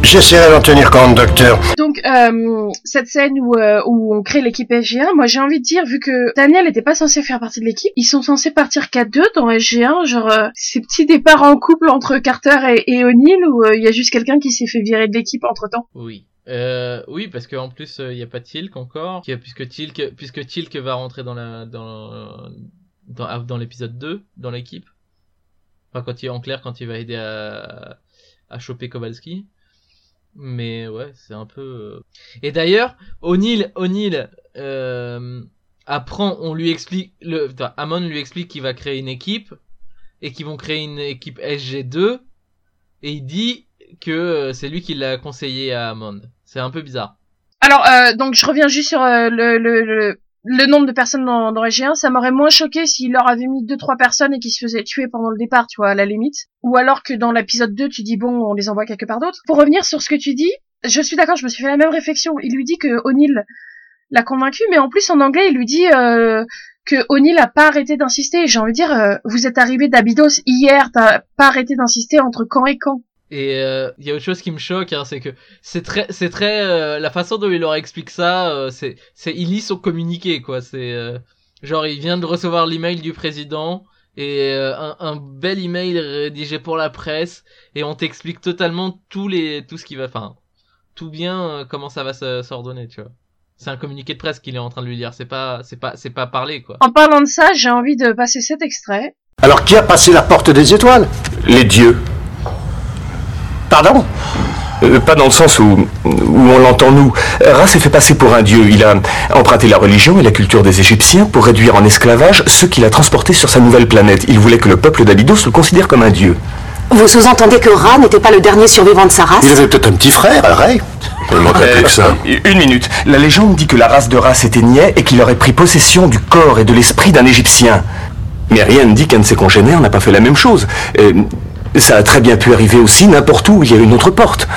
J'essaierai d'en tenir compte, docteur. Donc euh, cette scène où, euh, où on crée l'équipe SG1, moi j'ai envie de dire vu que Daniel n'était pas censé faire partie de l'équipe, ils sont censés partir qu'à deux dans SG1, genre euh, ces petits départs en couple entre Carter et, et O'Neill où euh, il y a juste quelqu'un qui s'est fait virer de l'équipe entre temps. Oui. Euh, oui, parce qu'en plus, il n'y a pas Tilk encore, puisque Tilk, puisque Tilk va rentrer dans la, dans, dans, dans l'épisode 2, dans l'équipe. Enfin, quand il, en clair, quand il va aider à, à choper Kowalski. Mais ouais, c'est un peu... euh. Et d'ailleurs, O'Neill, O'Neill, euh, apprend, on lui explique, le, enfin, Amon lui explique qu'il va créer une équipe, et qu'ils vont créer une équipe SG2, et il dit que euh, c'est lui qui l'a conseillé à Amon. C'est un peu bizarre. Alors euh, donc je reviens juste sur euh, le, le, le, nombre de personnes dans, dans SG1, ça m'aurait moins choqué s'il leur avait mis deux trois personnes et qu'ils se faisaient tuer pendant le départ, tu vois, à la limite. Ou alors que dans l'épisode 2, tu dis bon, on les envoie quelque part d'autre. Pour revenir sur ce que tu dis, je suis d'accord, je me suis fait la même réflexion. Il lui dit que O'Neill l'a convaincu, mais en plus en anglais, il lui dit euh, que O'Neill a pas arrêté d'insister. J'ai envie de dire, euh, vous êtes arrivé d'Abydos hier, t'as pas arrêté d'insister entre quand et quand. Et euh, il y a autre chose qui me choque, hein, c'est que c'est très, c'est très, euh, la façon dont il leur explique ça, euh, c'est, c'est, il lit son communiqué, quoi. C'est euh, genre il vient de recevoir l'email du président et euh, un, un bel email rédigé pour la presse et on t'explique totalement tous les, tout ce qui va, enfin, tout bien euh, comment ça va se- s'ordonner, tu vois. C'est un communiqué de presse qu'il est en train de lui lire, c'est pas, c'est pas, c'est pas parler, quoi. En parlant de ça, j'ai envie de passer cet extrait. Alors, qui a passé la porte des étoiles? Les dieux. Pardon Euh, pas dans le sens où, où on l'entend nous. Ra s'est fait passer pour un dieu. Il a emprunté la religion et la culture des Égyptiens pour réduire en esclavage ceux qu'il a transportés sur sa nouvelle planète. Il voulait que le peuple d'Abydos le considère comme un dieu. Vous sous-entendez que Ra n'était pas le dernier survivant de sa race Il avait peut-être un petit frère, Ray. Il manquerait plus que ça. Une minute. La légende dit que la race de Ra s'éteignait et qu'il aurait pris possession du corps et de l'esprit d'un Égyptien. Mais rien ne dit qu'un de ses congénères n'a pas fait la même chose. Euh, ça a très bien pu arriver aussi n'importe où il y a une autre porte.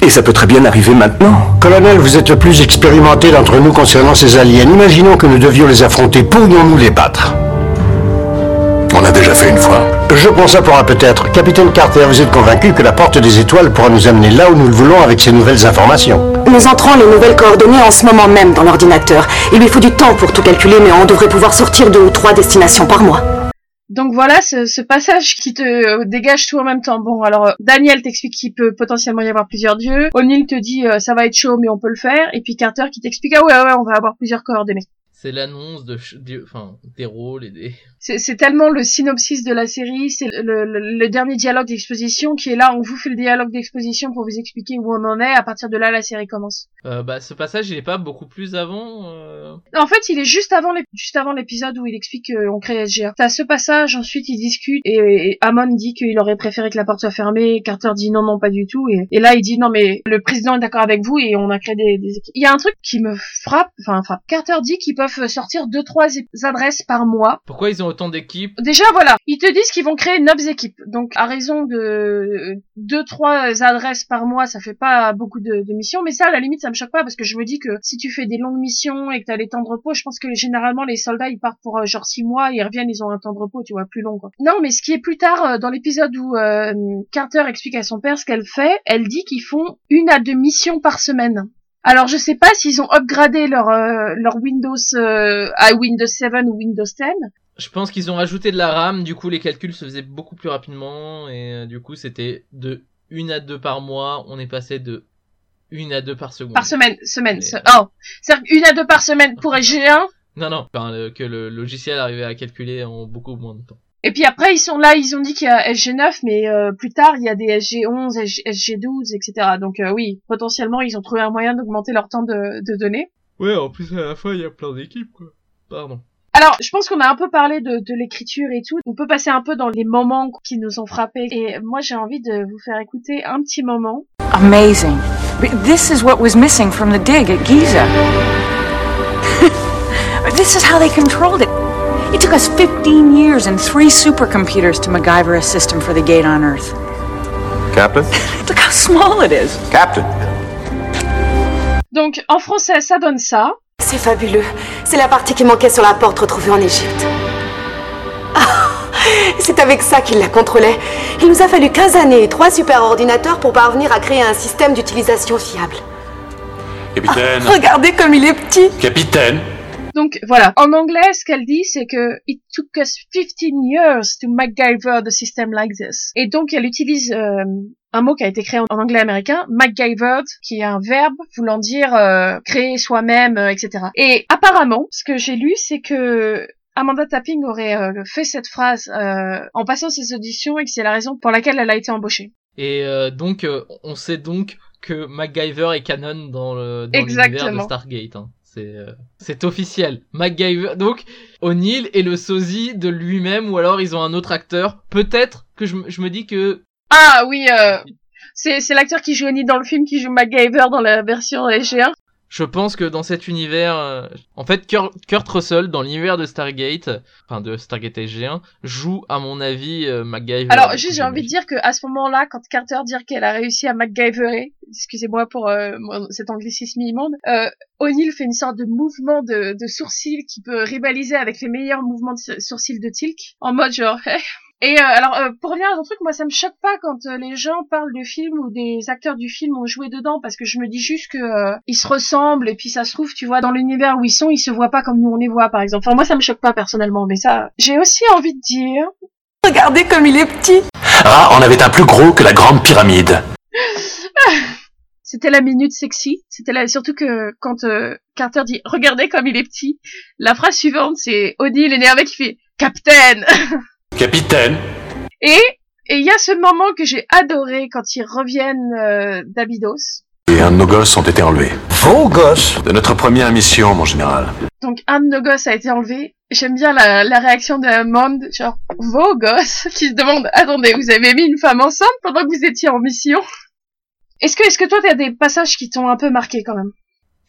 Et ça peut très bien arriver maintenant. Colonel, vous êtes le plus expérimenté d'entre nous concernant ces aliens. Imaginons que nous devions les affronter. Pourrions-nous les battre? On l'a déjà fait une fois. Je prends ça pour un peut-être. Capitaine Carter, vous êtes convaincu que la porte des étoiles pourra nous amener là où nous le voulons avec ces nouvelles informations Nous entrons les nouvelles coordonnées en ce moment même dans l'ordinateur. Il lui faut du temps pour tout calculer, mais on devrait pouvoir sortir deux ou trois destinations par mois. Donc voilà ce, ce passage qui te euh, dégage tout en même temps. Bon, alors euh, Daniel t'explique qu'il peut potentiellement y avoir plusieurs dieux. O'Neill te dit euh, ça va être chaud mais on peut le faire. Et puis Carter qui t'explique ah ouais ouais on va avoir plusieurs coordonnées. C'est l'annonce de, enfin, des rôles et des. C'est tellement le synopsis de la série, c'est le, le- le dernier dialogue d'exposition qui est là. On vous fait le dialogue d'exposition pour vous expliquer où on en est. À partir de là, la série commence. Euh, bah, ce passage, il est pas beaucoup plus avant. euh, En fait, il est juste avant juste avant l'épisode où il explique qu'on crée SGA. T'as ce passage, ensuite il discute et, et Amon dit qu'il aurait préféré que la porte soit fermée. Carter dit non, non, pas du tout. Et, et là, il dit non, mais le président est d'accord avec vous et on a créé des, des équipes. Il y a un truc qui me frappe, enfin frappe. Carter dit qu'ils peuvent sortir deux, trois adresses par mois. Pourquoi ils ont autant d'équipes? Déjà, voilà, ils te disent qu'ils vont créer neuf équipes. Donc, à raison de deux, trois adresses par mois, ça fait pas beaucoup de, de missions. Mais ça, à la limite, ça me choque pas parce que je me dis que si tu fais des longues missions et que t'as les temps de repos, je pense que généralement les soldats ils partent pour euh, genre six mois, ils reviennent, ils ont un temps de repos, tu vois, plus long. Quoi. Non, mais ce qui est plus tard euh, dans l'épisode où euh, Carter explique à son père ce qu'elle fait, elle dit qu'ils font une à deux missions par semaine. Alors je sais pas s'ils ont upgradé leur euh, leur Windows euh, à Windows 7 ou Windows 10, Je pense qu'ils ont rajouté de la RAM, du coup les calculs se faisaient beaucoup plus rapidement et euh, du coup c'était de une à deux par mois, on est passé de une à deux par seconde. Par semaine, semaine. Se- Oh, c'est-à-dire une à deux par semaine pour SG1. Non non, enfin, le- que le logiciel arrivait à calculer en beaucoup moins de temps. Et puis après, ils sont là, ils ont dit qu'il y a SG9, mais euh, plus tard, il y a des SG11, SG, SG12, etc. Donc euh, oui, potentiellement, ils ont trouvé un moyen d'augmenter leur temps de, de données. Ouais, en plus à la fin il y a plein d'équipes quoi. Pardon. Alors, je pense qu'on a un peu parlé de, de l'écriture et tout. On peut passer un peu dans les moments qui nous ont frappés. Et moi, j'ai envie de vous faire écouter un petit moment. Amazing. This is what was missing from the dig at Giza. this is how they controlled it. It took us 15 years and three supercomputers to MacGyver a system for the gate on Earth. Captain? Look how small it is. Captain? Donc, en français, ça donne ça. C'est fabuleux. C'est la partie qui manquait sur la porte retrouvée en Égypte. Ah, C'est avec ça qu'il la contrôlait. Il nous a fallu 15 années et 3 superordinateurs pour parvenir à créer un système d'utilisation fiable. Capitaine. Regardez comme il est petit. Capitaine. Donc voilà, en anglais, ce qu'elle dit, c'est que it took us 15 years to MacGyver the system like this. Et donc elle utilise euh, un mot qui a été créé en, anglais américain, MacGyvered, qui est un verbe voulant dire euh, créer soi-même, euh, etc. Et apparemment, ce que j'ai lu, c'est que Amanda Tapping aurait euh, fait cette phrase euh, en passant ses auditions et que c'est la raison pour laquelle elle a été embauchée. Et euh, donc euh, on sait donc que MacGyver est canon dans le dans l'univers de Exactement. Stargate. Hein. C'est euh, c'est officiel. MacGyver donc O'Neill est le sosie de lui-même ou alors ils ont un autre acteur. Peut-être que je, me- dis que Ah oui, euh, c'est l'acteur qui joue Oni dans le film qui joue MacGyver dans la version SG1. Je pense que dans cet univers, euh, en fait Kurt, Russell dans l'univers de Stargate, enfin de Stargate SG1, joue à mon avis euh, MacGyver. Alors, juste, j'ai envie de dire que à ce moment-là, quand Carter dit qu'elle a réussi à MacGyverer, excusez-moi pour euh, cet anglicisme immonde, O'Neill fait une sorte de mouvement de, de sourcil qui peut rivaliser avec les meilleurs mouvements de sourcils de Tilk, en mode genre... Et euh, alors, euh, pour revenir à un truc, moi, ça me choque pas quand euh, les gens parlent de films ou des acteurs du film ont joué dedans, parce que je me dis juste que euh, ils se ressemblent et puis ça se trouve, tu vois, dans l'univers où ils sont, ils se voient pas comme nous on les voit, par exemple. Enfin, moi, ça me choque pas personnellement, mais ça, j'ai aussi envie de dire Regardez comme il est petit. Ra en avait un plus gros que la grande pyramide. C'était la minute sexy. C'était la... surtout que quand euh, Carter dit "Regardez comme il est petit", la phrase suivante c'est O'Neill énervé qui fait "Capitaine". Capitaine. Et Et il y a ce moment que j'ai adoré quand ils reviennent euh, d'Abydos. Et un de nos gosses ont été enlevés. Vos gosses? De notre première mission, mon général. Donc un de nos gosses a été enlevé. J'aime bien la, la réaction de Mond, genre vos gosses, qui se demandent attendez, vous avez mis une femme enceinte pendant que vous étiez en mission? Est-ce que est-ce que toi t'as des passages qui t'ont un peu marqué quand même?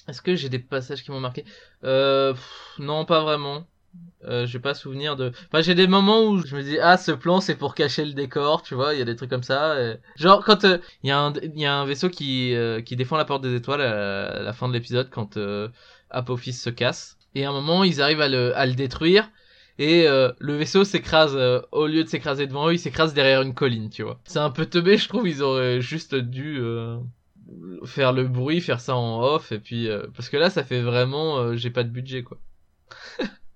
Est-ce que j'ai des passages qui m'ont marqué? Euh, pff, Non, pas vraiment. Euh, j'ai pas souvenir de. Enfin, j'ai des moments où je me dis ah ce plan c'est pour cacher le décor, tu vois. Il y a des trucs comme ça. Genre quand euh, il y a un il y a un vaisseau qui euh, qui défend la porte des étoiles à, la fin de l'épisode quand euh, Apophis se casse. Et à un moment ils arrivent à le à le détruire. Et le vaisseau s'écrase, au lieu de s'écraser devant eux, il s'écrase derrière une colline, tu vois. C'est un peu teubé, je trouve, ils auraient juste dû faire le bruit, faire ça en off, et puis... parce que là, ça fait vraiment... j'ai pas de budget, quoi.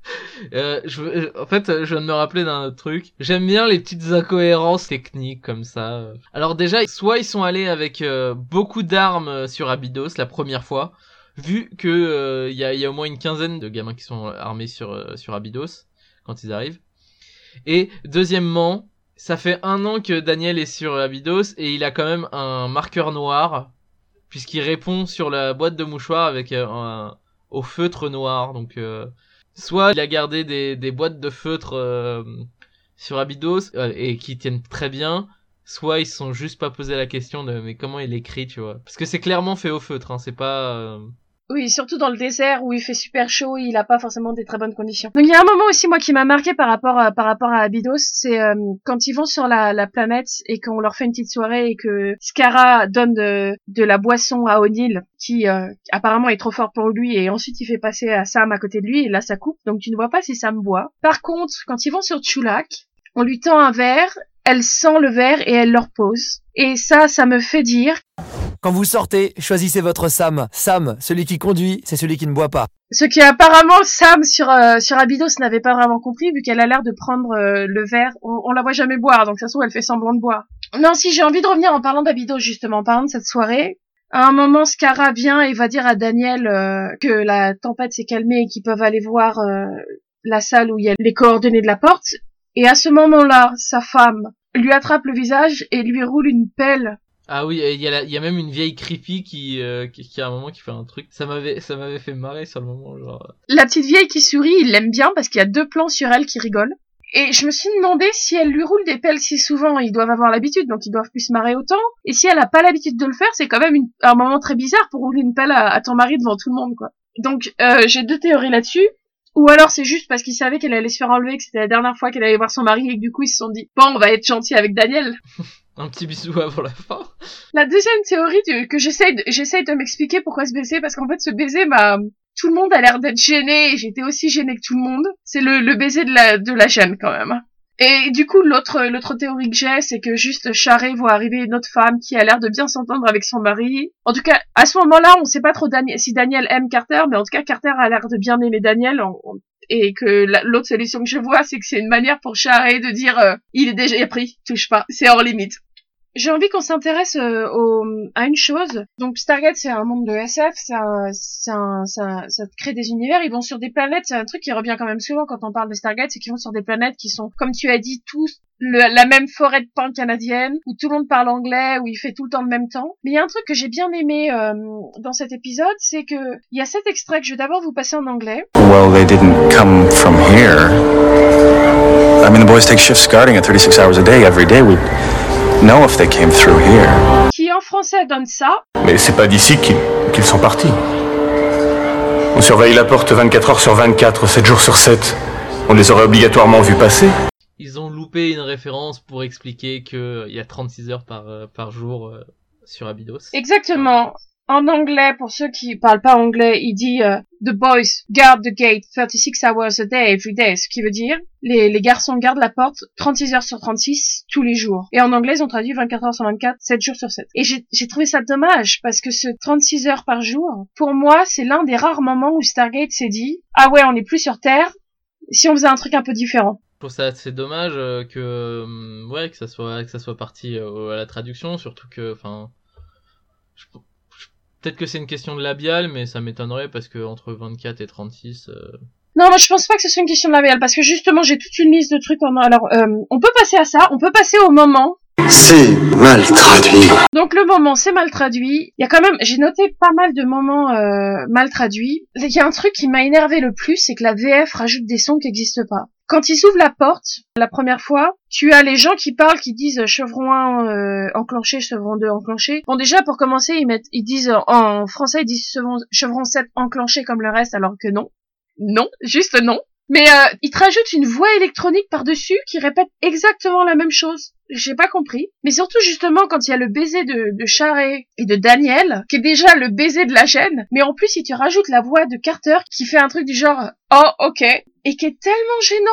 Euh, je, euh, en fait, euh, je viens de me rappeler d'un truc. J'aime bien les petites incohérences techniques comme ça. Alors déjà, soit ils sont allés avec euh, beaucoup d'armes sur Abydos la première fois, vu que il y, a, au moins une quinzaine de gamins qui sont armés sur sur Abydos quand ils arrivent. Et deuxièmement, ça fait un an que Daniel est sur Abydos et il a quand même un marqueur noir puisqu'il répond sur la boîte de mouchoirs avec un, au feutre noir. Donc soit il a gardé des, boîtes de feutre euh, sur Abydos euh, et qui tiennent très bien, soit ils se sont juste pas posé la question de mais comment il écrit, tu vois. Parce que c'est clairement fait au feutre, hein, c'est pas... Oui, surtout dans le désert où il fait super chaud, il a pas forcément des très bonnes conditions. Donc il y a un moment aussi moi qui m'a marqué par rapport à, par rapport à Abydos, c'est euh, quand ils vont sur la, la planète et qu'on leur fait une petite soirée et que Scara donne de, de la boisson à O'Neill qui euh, apparemment est trop fort pour lui et ensuite il fait passer à Sam à côté de lui et là ça coupe donc tu ne vois pas si Sam boit. Par contre, quand ils vont sur Chulak, on lui tend un verre, elle sent le verre et elle leur pose. Et ça, ça me fait dire Quand vous sortez, choisissez votre Sam. Sam, celui qui conduit, c'est celui qui ne boit pas. Ce qui apparemment Sam sur euh, sur Abydos n'avait pas vraiment compris vu qu'elle a l'air de prendre euh, le verre. On, on la voit jamais boire donc ça se trouve elle fait semblant de boire. Non si j'ai envie de revenir en parlant d'Abydos justement en parlant de cette soirée. À un moment Scara vient et va dire à Daniel euh, que la tempête s'est calmée et qu'ils peuvent aller voir euh, la salle où il y a les coordonnées de la porte. Et à ce moment-là sa femme lui attrape le visage et lui roule une pelle Ah oui, il y, a y a même une vieille creepy qui, euh, qui, qui à un moment qui fait un truc. Ça m'avait, ça m'avait fait marrer sur le moment, genre. La petite vieille qui sourit, il l'aime bien parce qu'il y a deux plans sur elle qui rigolent. Et je me suis demandé si elle lui roule des pelles si souvent, ils doivent avoir l'habitude, donc ils doivent plus se marrer autant. Et si elle a pas l'habitude de le faire, c'est quand même un moment très bizarre pour rouler une pelle à, ton mari devant tout le monde, quoi. Donc euh, j'ai deux théories là-dessus. Ou alors c'est juste parce qu'ils savaient qu'elle allait se faire enlever, que c'était la dernière fois qu'elle allait voir son mari et que du coup ils se sont dit bon on va être gentil avec Daniel. Un petit bisou avant la fin. La deuxième théorie du- que j'essaye de, de m'expliquer pourquoi ce baiser, parce qu'en fait ce baiser m'a, tout le monde a l'air d'être gêné, et j'étais aussi gênée que tout le monde. C'est le, le baiser de la, de la gêne quand même. Et du coup l'autre, l'autre théorie que j'ai, c'est que juste Charret voit arriver une autre femme qui a l'air de bien s'entendre avec son mari. En tout cas, à ce moment-là, on sait pas trop si Daniel aime Carter, mais en tout cas Carter a l'air de bien aimer Daniel. Et que la- l'autre solution que je vois, c'est que c'est une manière pour Charret de dire euh, il est déjà pris, touche pas, c'est hors limite. J'ai envie qu'on s'intéresse euh, à une chose. Donc Stargate, c'est un monde de SF, c'est un, ça, ça crée des univers. Ils vont sur des planètes. C'est un truc qui revient quand même souvent quand on parle de Stargate, c'est qu'ils vont sur des planètes qui sont, comme tu as dit, tous la même forêt de pins canadienne, où tout le monde parle anglais, où il fait tout le temps le même temps. Mais il y a un truc que j'ai bien aimé euh, dans cet épisode, c'est que il y a cet extrait que je vais d'abord vous passer en anglais. Well, they didn't come from here. I mean, the boys take shifts guarding at 36 hours a day every day. We'd know if they came through here. qui en français donne ça? Mais c'est pas d'ici qu'ils sont partis. On surveille la porte 24 heures sur 24, 7 jours sur 7. On les aurait obligatoirement vus passer. Ils ont loupé une référence pour expliquer que il y a 36 heures par, euh, par jour euh, sur Abydos. Exactement. En anglais, pour ceux qui parlent pas anglais, il dit euh, The boys guard the gate 36 hours a day every day, ce qui veut dire les, les garçons gardent la porte 36 heures sur 36 tous les jours. Et en anglais, ils ont traduit 24 heures sur 24, 7 jours sur 7. Et j'ai trouvé ça dommage parce que ce 36 heures par jour, pour moi, c'est l'un des rares moments où Stargate s'est dit Ah ouais, on n'est plus sur Terre, si on faisait un truc un peu différent. Ça assez dommage euh, que euh, ouais que ça soit que ça soit parti euh, à la traduction, surtout que enfin je- peut-être que c'est une question de labial, mais ça m'étonnerait parce que entre 24 et 36, euh, Non, moi je pense pas que ce soit une question de labial parce que justement j'ai toute une liste de trucs. En... Alors, euh, on peut passer à ça. On peut passer au moment. C'est mal traduit. Donc le moment c'est mal traduit. Il y a quand même, j'ai noté pas mal de moments euh, mal traduits. Il y a un truc qui m'a énervé le plus, c'est que la VF rajoute des sons qui n'existent pas. Quand ils ouvrent la porte la première fois, tu as les gens qui parlent, qui disent chevron 1 euh, enclenché, chevron 2 enclenché. Bon déjà pour commencer ils mettent, ils disent en français ils disent chevron, chevron 7 enclenché comme le reste, alors que non, non, juste non. Mais euh, ils te rajoutent une voix électronique par-dessus qui répète exactement la même chose. J'ai pas compris. Mais surtout justement quand il y a le baiser de, de Charret et de Daniel, qui est déjà le baiser de la chaîne, mais en plus si tu rajoutes la voix de Carter qui fait un truc du genre oh ok et qui est tellement gênant.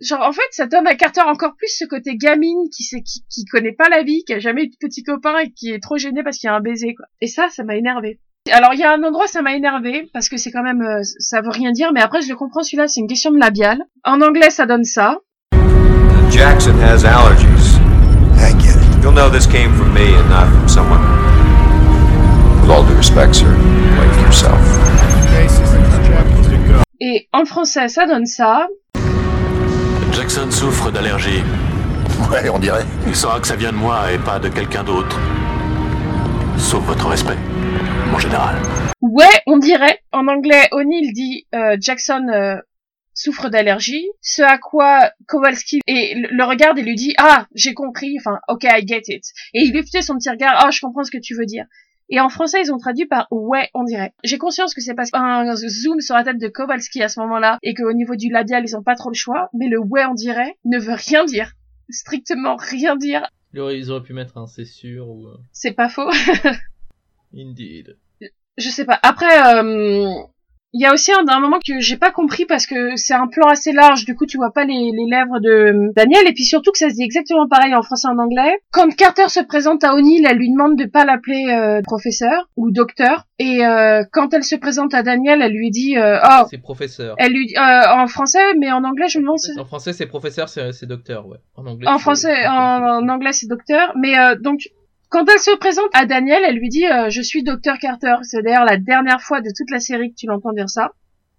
Genre en fait ça donne à Carter encore plus ce côté gamine qui sait qui, qui connaît pas la vie, qui a jamais eu de petit copain et qui est trop gêné parce qu'il y a un baiser quoi. Et ça ça m'a énervé. Alors il y a un endroit ça m'a énervé parce que c'est quand même euh, ça veut rien dire mais après je le comprends celui-là c'est une question de labial. En anglais ça donne ça. Jackson has allergies. You'll know this came from me and not from someone. With all due respect, sir, like yourself. Et en français ça donne ça. Jackson souffre d'allergie. Ouais, on dirait. Il saura que ça vient de moi et pas de quelqu'un d'autre. Sauf votre respect, mon général. Ouais, on dirait. En anglais, O'Neill dit euh, Jackson euh, souffre d'allergie. Ce à quoi Kowalski et le regarde et lui dit ah j'ai compris. Enfin ok I get it. Et il lui fait son petit regard ah je comprends ce que tu veux dire. Et en français, ils ont traduit par ouais, on dirait. J'ai conscience que c'est parce un zoom sur la tête de Kowalski à ce moment-là et qu'au niveau du labial, ils ont pas trop le choix. Mais le ouais, on dirait ne veut rien dire. Strictement rien dire. Ils auraient, pu mettre un c'est sûr ou. C'est pas faux. Indeed. je sais pas. Après, euh, il y a aussi un, un moment que j'ai pas compris parce que c'est un plan assez large, du coup tu vois pas les, les lèvres de Daniel, et puis surtout que ça se dit exactement pareil en français et en anglais. Quand Carter se présente à O'Neill, elle lui demande de pas l'appeler euh, professeur ou docteur, et euh, quand elle se présente à Daniel, elle lui dit euh, oh, C'est professeur. elle lui euh, en français, mais en anglais je me demande. En français, c'est professeur, c'est docteur, ouais. En anglais. En c'est- français, en, en anglais c'est docteur, mais euh, donc quand elle se présente à Daniel, elle lui dit euh, je suis docteur Carter. C'est d'ailleurs la dernière fois de toute la série que tu l'entends dire ça.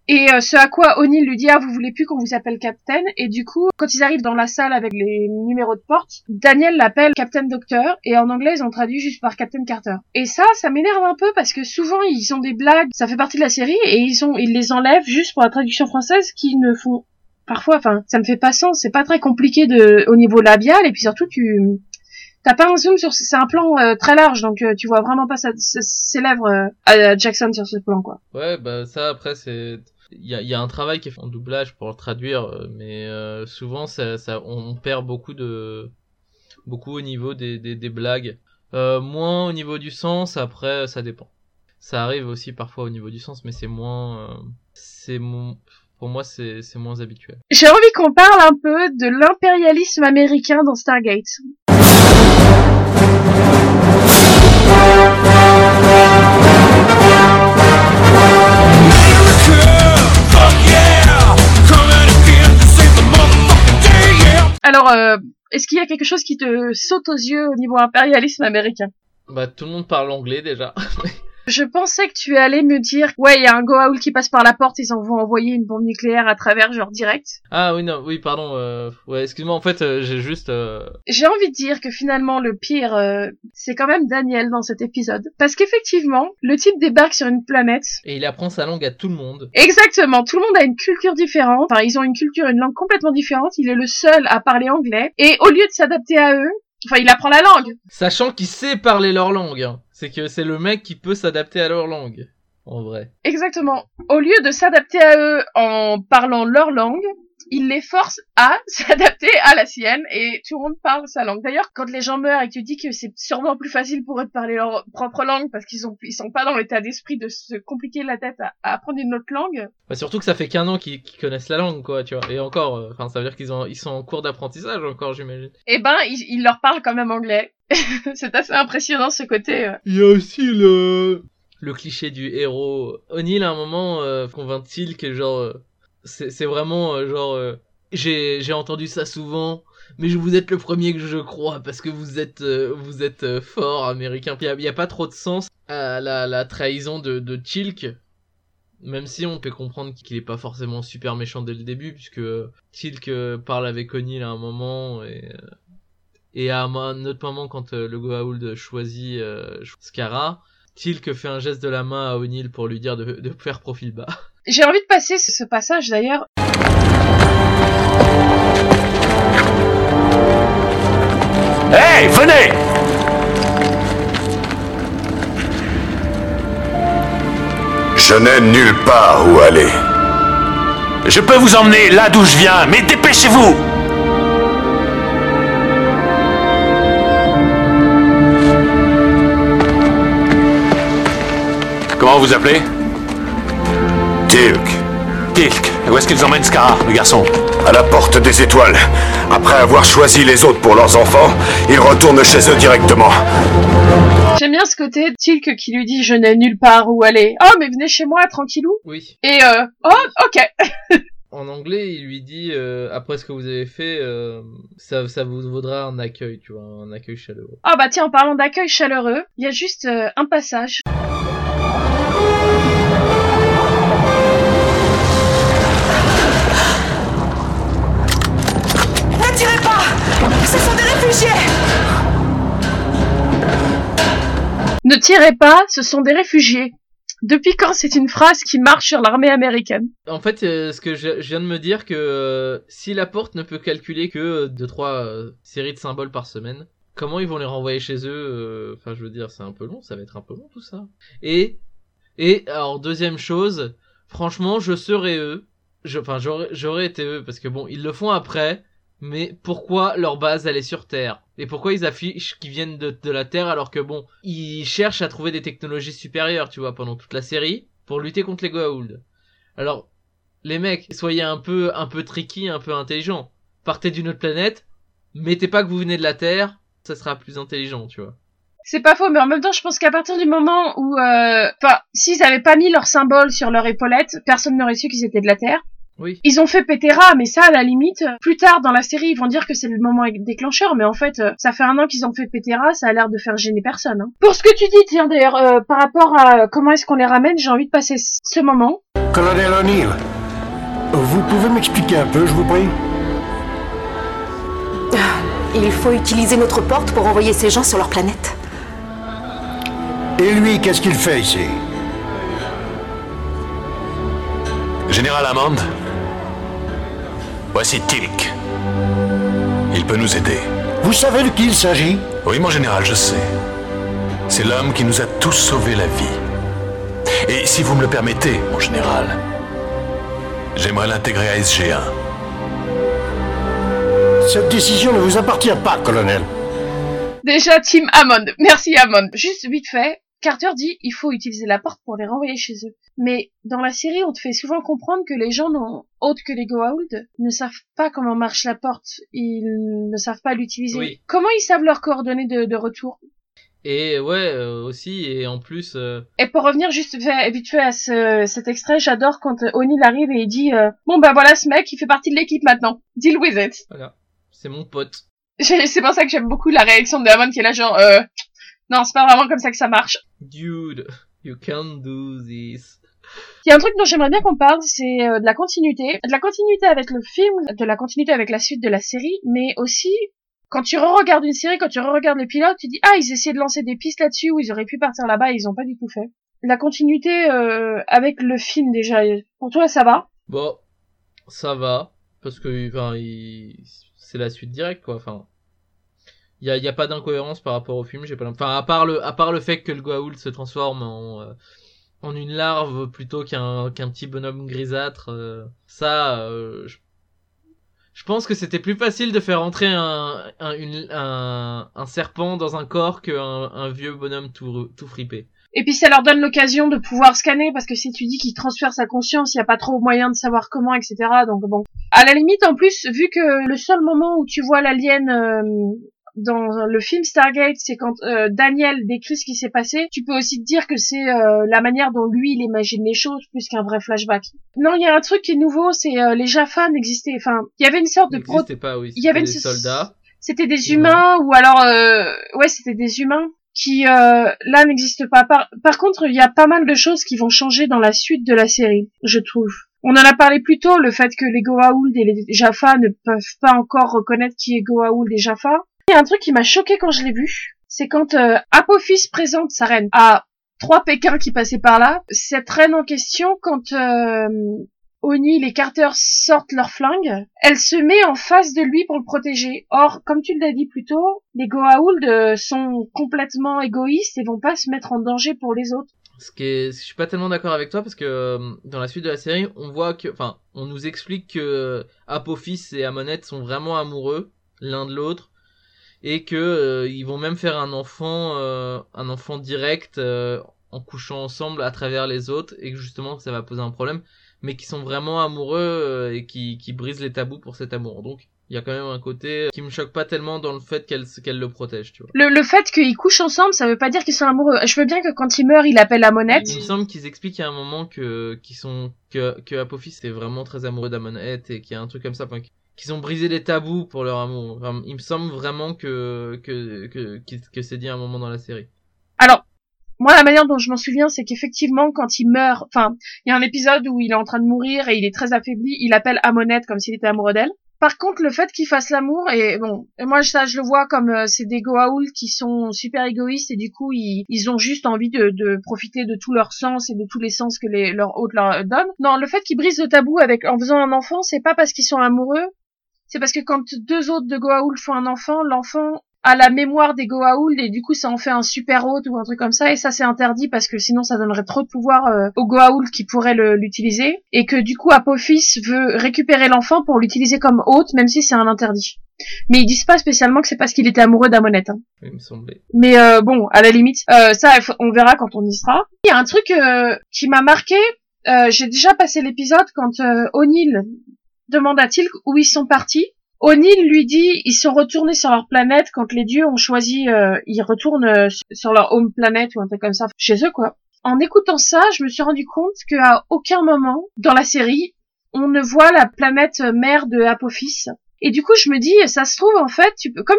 Et euh, ce à quoi O'Neill lui dit ah vous voulez plus qu'on vous appelle Captain? Et du coup quand ils arrivent dans la salle avec les numéros de porte Daniel l'appelle Captain Doctor et en anglais ils ont traduit juste par Captain Carter et ça ça m'énerve un peu parce que souvent ils ont des blagues ça fait partie de la série et ils ont ils les enlèvent juste pour la traduction française qui ne font parfois enfin ça me fait pas sens c'est pas très compliqué de au niveau labial et puis surtout tu T'as pas un zoom sur, c'est un plan euh, très large, donc euh, tu vois vraiment pas sa- sa- ses lèvres euh, à Jackson sur ce plan, quoi. Ouais, bah ça après c'est il y a, y a un travail qui est fait en doublage pour le traduire, euh, mais euh, souvent ça, ça on perd beaucoup de beaucoup au niveau des, des, des blagues, euh, moins au niveau du sens. Après ça dépend. Ça arrive aussi parfois au niveau du sens, mais c'est moins euh, c'est mon pour moi c'est c'est moins habituel. J'ai envie qu'on parle un peu de l'impérialisme américain dans Stargate. Alors, euh, est-ce qu'il y a quelque chose qui te saute aux yeux au niveau impérialisme américain? Bah tout le monde parle anglais déjà. Je pensais que tu allais me dire, ouais, il y a un Goa'uld qui passe par la porte, ils en vont envoyer une bombe nucléaire à travers, genre direct. ah oui non oui pardon euh, ouais excuse-moi en fait euh, j'ai juste euh, J'ai envie de dire que finalement le pire, euh, c'est quand même Daniel dans cet épisode. Parce qu'effectivement, le type débarque sur une planète. et il apprend sa langue à tout le monde. Exactement, tout le monde a une culture différente. Enfin, ils ont une culture, une langue complètement différente. Il est le seul à parler anglais. Et au lieu de s'adapter à eux, enfin, il apprend la langue. Sachant qu'il sait parler leur langue. hein. C'est que c'est le mec qui peut s'adapter à leur langue. En vrai. Exactement. Au lieu de s'adapter à eux en parlant leur langue, il les force à s'adapter à la sienne et tout le monde parle sa langue. D'ailleurs, quand les gens meurent et que tu dis que c'est sûrement plus facile pour eux de parler leur propre langue parce qu'ils ont, ils sont pas dans l'état d'esprit de se compliquer la tête à, à apprendre une autre langue, Bah, surtout que ça fait qu'un an qu'ils connaissent la langue, quoi, tu vois. Et encore, euh, enfin, ça veut dire qu'ils ont, ils sont en cours d'apprentissage encore, j'imagine. eh ben, il, il leur parle quand même anglais. c'est assez impressionnant ce côté. euh. Il y a aussi le... Le cliché du héros. O'Neill, à un moment, euh, convainc-t-il que genre... c'est vraiment euh, genre... euh, j'ai entendu ça souvent, mais je vous êtes le premier que je crois, parce que vous êtes, euh, vous êtes fort, américain. Il y a, a pas trop de sens à la, la trahison de, de Chilk. Même si on peut comprendre qu'il est pas forcément super méchant dès le début, puisque Tilk parle avec O'Neill à un moment et, et à un autre moment quand le Goa'uld choisit euh, Scara, Tilk fait un geste de la main à O'Neill pour lui dire de, de faire profil bas. J'ai envie de passer ce ce passage d'ailleurs. Hey, venez Je n'ai nulle part où aller. Je peux vous emmener là d'où je viens, mais dépêchez-vous Comment vous appelez? Tilk. Tilk. Où est-ce qu'ils emmènent Scar, le garçon À la porte des étoiles. Après avoir choisi les autres pour leurs enfants, ils retournent chez eux directement. J'aime bien ce côté Tilk qui lui dit je n'ai nulle part où aller. Oh mais venez chez moi tranquillou. Oui. Et euh, oh ok. En anglais, il lui dit euh, après ce que vous avez fait, euh, ça, ça vous vaudra un accueil, tu vois, un accueil chaleureux. Ah bah tiens en parlant d'accueil chaleureux, il y a juste euh, un passage. Tirez pas, ce sont des réfugiés. Depuis quand c'est une phrase qui marche sur l'armée américaine? En fait, euh, ce que je, viens de me dire que euh, si la porte ne peut calculer que 2 trois euh, séries de symboles par semaine, comment ils vont les renvoyer chez eux Enfin, je veux dire, c'est un peu long, ça va être un peu long tout ça. Et et alors deuxième chose, franchement, je serais eux. Enfin, j'aurais été eux parce que bon, ils le font après. Mais pourquoi leur base elle est sur Terre? Et pourquoi ils affichent qu'ils viennent de, la Terre alors que bon, ils cherchent à trouver des technologies supérieures, tu vois, pendant toute la série pour lutter contre les Goa'uld. Alors, les mecs, soyez un peu un peu tricky, un peu intelligents. Partez d'une autre planète, mettez pas que vous venez de la Terre, ça sera plus intelligent, tu vois. C'est pas faux, mais en même temps, je pense qu'à partir du moment où, euh, enfin, s'ils avaient pas mis leur symbole sur leur épaulette, personne n'aurait su qu'ils étaient de la Terre. Oui. Ils ont fait Pétera, mais ça, à la limite, plus tard dans la série, ils vont dire que c'est le moment déclencheur, mais en fait, euh, ça fait un an qu'ils ont fait Pétera, ça a l'air de faire gêner personne. Hein. Pour ce que tu dis, tiens, d'ailleurs, euh, par rapport à comment est-ce qu'on les ramène, j'ai envie de passer ce moment. Colonel O'Neill, vous pouvez m'expliquer un peu, je vous prie? Il faut utiliser notre porte pour envoyer ces gens sur leur planète. Et lui, qu'est-ce qu'il fait ici? Général Hammond Voici Tilk. Il peut nous aider. Vous savez de qui il s'agit? Oui, mon général, je sais. C'est l'homme qui nous a tous sauvé la vie. Et si vous me le permettez, mon général, j'aimerais l'intégrer à SG1. Cette décision ne vous appartient pas, colonel. Déjà, Team Hammond. Merci Hammond. Juste vite fait, Carter dit il faut utiliser la porte pour les renvoyer chez eux. Mais dans la série, on te fait souvent comprendre que les gens non autres que les Goa'uld ne savent pas comment marche la porte. Ils ne savent pas l'utiliser. Oui. Comment ils savent leurs coordonnées de, de retour? Et ouais, euh, aussi, et en plus, euh, Et pour revenir juste vite fait à ce, cet extrait, j'adore quand euh, O'Neill arrive et il dit euh, bon bah voilà ce mec, il fait partie de l'équipe maintenant. Deal with it. voilà, c'est mon pote. C'est pour ça que j'aime beaucoup la réaction de Hammond qui est là genre euh, non c'est pas vraiment comme ça que ça marche. Dude, you can't do this. Il y a un truc dont j'aimerais bien qu'on parle, c'est euh, de la continuité. De la continuité avec le film, de la continuité avec la suite de la série, mais aussi, quand tu re-regardes une série, quand tu re-regardes les pilotes, tu dis, ah, ils essayaient de lancer des pistes là-dessus, où ils auraient pu partir là-bas, et ils ont pas du tout fait. La continuité euh, avec le film, déjà, pour toi, ça va? Bon, ça va, parce que, enfin, il... c'est la suite directe, quoi, enfin. Il y a, y a pas d'incohérence par rapport au film, j'ai pas. Enfin, à part le, à part le fait que le Goa'uld se transforme en, euh, en une larve plutôt qu'un, qu'un petit bonhomme grisâtre, euh, ça, euh, je, je pense que c'était plus facile de faire entrer un, un, un, un serpent dans un corps qu'un un vieux bonhomme tout, tout fripé. Et puis ça leur donne l'occasion de pouvoir scanner, parce que si tu dis qu'il transfère sa conscience, il n'y a pas trop moyen de savoir comment, etc. Donc bon. À la limite, en plus, vu que le seul moment où tu vois l'alien euh, dans le film Stargate, c'est quand euh, Daniel décrit ce qui s'est passé, tu peux aussi te dire que c'est euh, la manière dont lui, il imagine les choses, plus qu'un vrai flashback. Non, il y a un truc qui est nouveau, c'est euh, les Jaffa n'existaient... Enfin, il y avait une sorte de... pro- pas, oui. Il y avait c'était une des soldats. C'était des humains, ou alors... Euh... Ouais, c'était des humains qui euh, là n'existe pas. Par, par contre, il y a pas mal de choses qui vont changer dans la suite de la série, je trouve. On en a parlé plus tôt, le fait que les Goa'uld et les Jaffa ne peuvent pas encore reconnaître qui est Goa'uld et Jaffa. Il un truc qui m'a choqué quand je l'ai vu, c'est quand euh, Apophis présente sa reine à trois Pékins qui passaient par là. Cette reine en question, quand euh, O'Neill et Carter sortent leurs flingues, elle se met en face de lui pour le protéger. Or, comme tu l'as dit plus tôt, les Goa'uld euh, sont complètement égoïstes et vont pas se mettre en danger pour les autres. Ce qui est, je suis pas tellement d'accord avec toi parce que euh, dans la suite de la série, on voit que, enfin, on nous explique que Apophis et Amonette sont vraiment amoureux l'un de l'autre et que euh, ils vont même faire un enfant, un enfant direct en couchant ensemble à travers les autres et que justement ça va poser un problème mais qui sont vraiment amoureux euh, et qui, qui brisent les tabous pour cet amour. Donc il y a quand même un côté qui me choque pas tellement dans le fait qu'elle qu'elle le protège, tu vois. Le, le fait qu'ils couchent ensemble, ça veut pas dire qu'ils sont amoureux. Je veux bien que quand il meurt, il appelle Amonette. Il me semble qu'ils expliquent à un moment que qu'ils sont que que Apophis est vraiment très amoureux d'Amonette et qu'il y a un truc comme ça, enfin, qu'ils ont brisé les tabous pour leur amour. il me semble vraiment que que que que, c'est dit à un moment dans la série. Alors, moi, la manière dont je m'en souviens, c'est qu'effectivement, quand il meurt, enfin, il y a un épisode où il est en train de mourir et il est très affaibli, il appelle Amonette comme s'il était amoureux d'elle. Par contre, le fait qu'il fasse l'amour, et bon, moi ça je le vois comme euh, c'est des Goa'uld qui sont super égoïstes et du coup ils, ils ont juste envie de, de, profiter de tout leur sens et de tous les sens que les, leur hôte leur donne. Non, le fait qu'ils brisent le tabou avec en faisant un enfant, c'est pas parce qu'ils sont amoureux, c'est parce que quand deux autres de Goa'uld font un enfant, l'enfant à la mémoire des Goa'uld et du coup ça en fait un super hôte ou un truc comme ça et ça c'est interdit parce que sinon ça donnerait trop de pouvoir euh, aux Goa'uld qui pourraient l'utiliser et que du coup Apophis veut récupérer l'enfant pour l'utiliser comme hôte même si c'est un interdit. Mais ils disent pas spécialement que c'est parce qu'il était amoureux d'Amonette. Hein. Il me semblait. Mais euh, bon, à la limite, euh, ça on verra quand on y sera. Il y a un truc euh, qui m'a marqué. J'ai déjà passé l'épisode quand O'Neill Tilk où ils sont partis O'Neill lui dit ils sont retournés sur leur planète quand les dieux ont choisi, euh, ils retournent euh, sur leur home planète ou un truc comme ça chez eux quoi. En écoutant ça, je me suis rendu compte qu'à aucun moment dans la série on ne voit la planète mère de Apophis. Et du coup, je me dis, ça se trouve en fait, tu peux, comme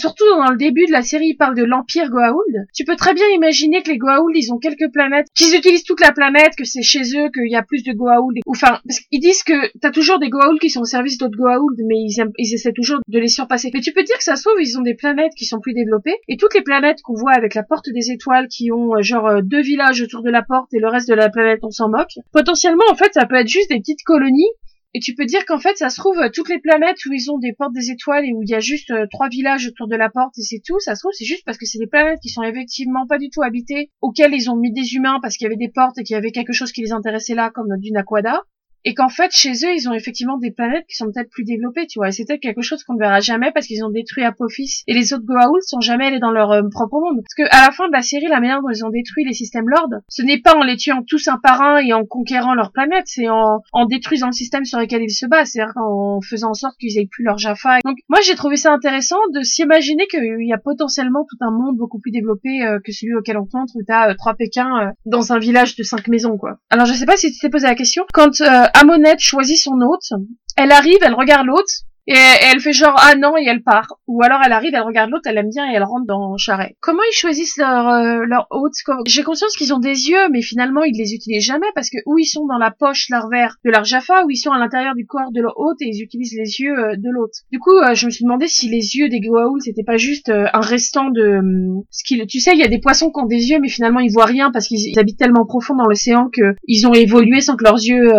Surtout dans le début de la série, il parle de l'Empire Goa'uld. Tu peux très bien imaginer que les Goa'uld, ils ont quelques planètes, qu'ils utilisent toute la planète, que c'est chez eux, qu'il y a plus de Goa'uld. Enfin, parce qu'ils disent que t'as toujours des Goa'uld qui sont au service d'autres Goa'uld, mais ils, essaient toujours de les surpasser. Mais tu peux dire que ça se trouve, ils ont des planètes qui sont plus développées, et toutes les planètes qu'on voit avec la porte des étoiles, qui ont euh, genre euh, deux villages autour de la porte et le reste de la planète, on s'en moque. Potentiellement, en fait, ça peut être juste des petites colonies et tu peux dire qu'en fait, ça se trouve, euh, toutes les planètes où ils ont des portes des étoiles et où il y a juste euh, trois villages autour de la porte et c'est tout, ça se trouve, c'est juste parce que c'est des planètes qui sont effectivement pas du tout habitées, auxquelles ils ont mis des humains parce qu'il y avait des portes et qu'il y avait quelque chose qui les intéressait là, comme du Naquada et qu'en fait chez eux ils ont effectivement des planètes qui sont peut-être plus développées tu vois. Et c'est peut-être quelque chose qu'on ne verra jamais parce qu'ils ont détruit Apophis et les autres Goa'uld sont jamais allés dans leur euh, propre monde. Parce que à la fin de la série la manière dont ils ont détruit les systèmes Lord ce n'est pas en les tuant tous un par un et en conquérant leur planète c'est en, en détruisant le système sur lequel ils se basent c'est-à-dire en faisant en sorte qu'ils aient plus leur Jaffa donc moi j'ai trouvé ça intéressant de s'imaginer qu'il y a potentiellement tout un monde beaucoup plus développé euh, que celui auquel on pense où t'as euh, trois Pékins dans un village de cinq maisons quoi. Alors je sais pas si tu t'es posé la question. Quand Amonette choisit son hôte. Elle arrive, elle regarde l'hôte, et, elle fait genre ah non et elle part. Ou alors elle arrive elle regarde l'autre elle aime bien et elle rentre dans Charret. Comment ils choisissent leur euh, leur hôte j'ai conscience qu'ils ont des yeux mais finalement ils les utilisent jamais parce que où ils sont dans la poche larvaire de leur Jaffa ou ils sont à l'intérieur du corps de leur hôte et ils utilisent les yeux euh, de l'hôte du coup euh, je me suis demandé si les yeux des Goa'uld c'était pas juste un restant de ce qui tu sais il y a des poissons qui ont des yeux mais finalement ils voient rien parce qu'ils habitent tellement profond dans l'océan que ils ont évolué sans que leurs yeux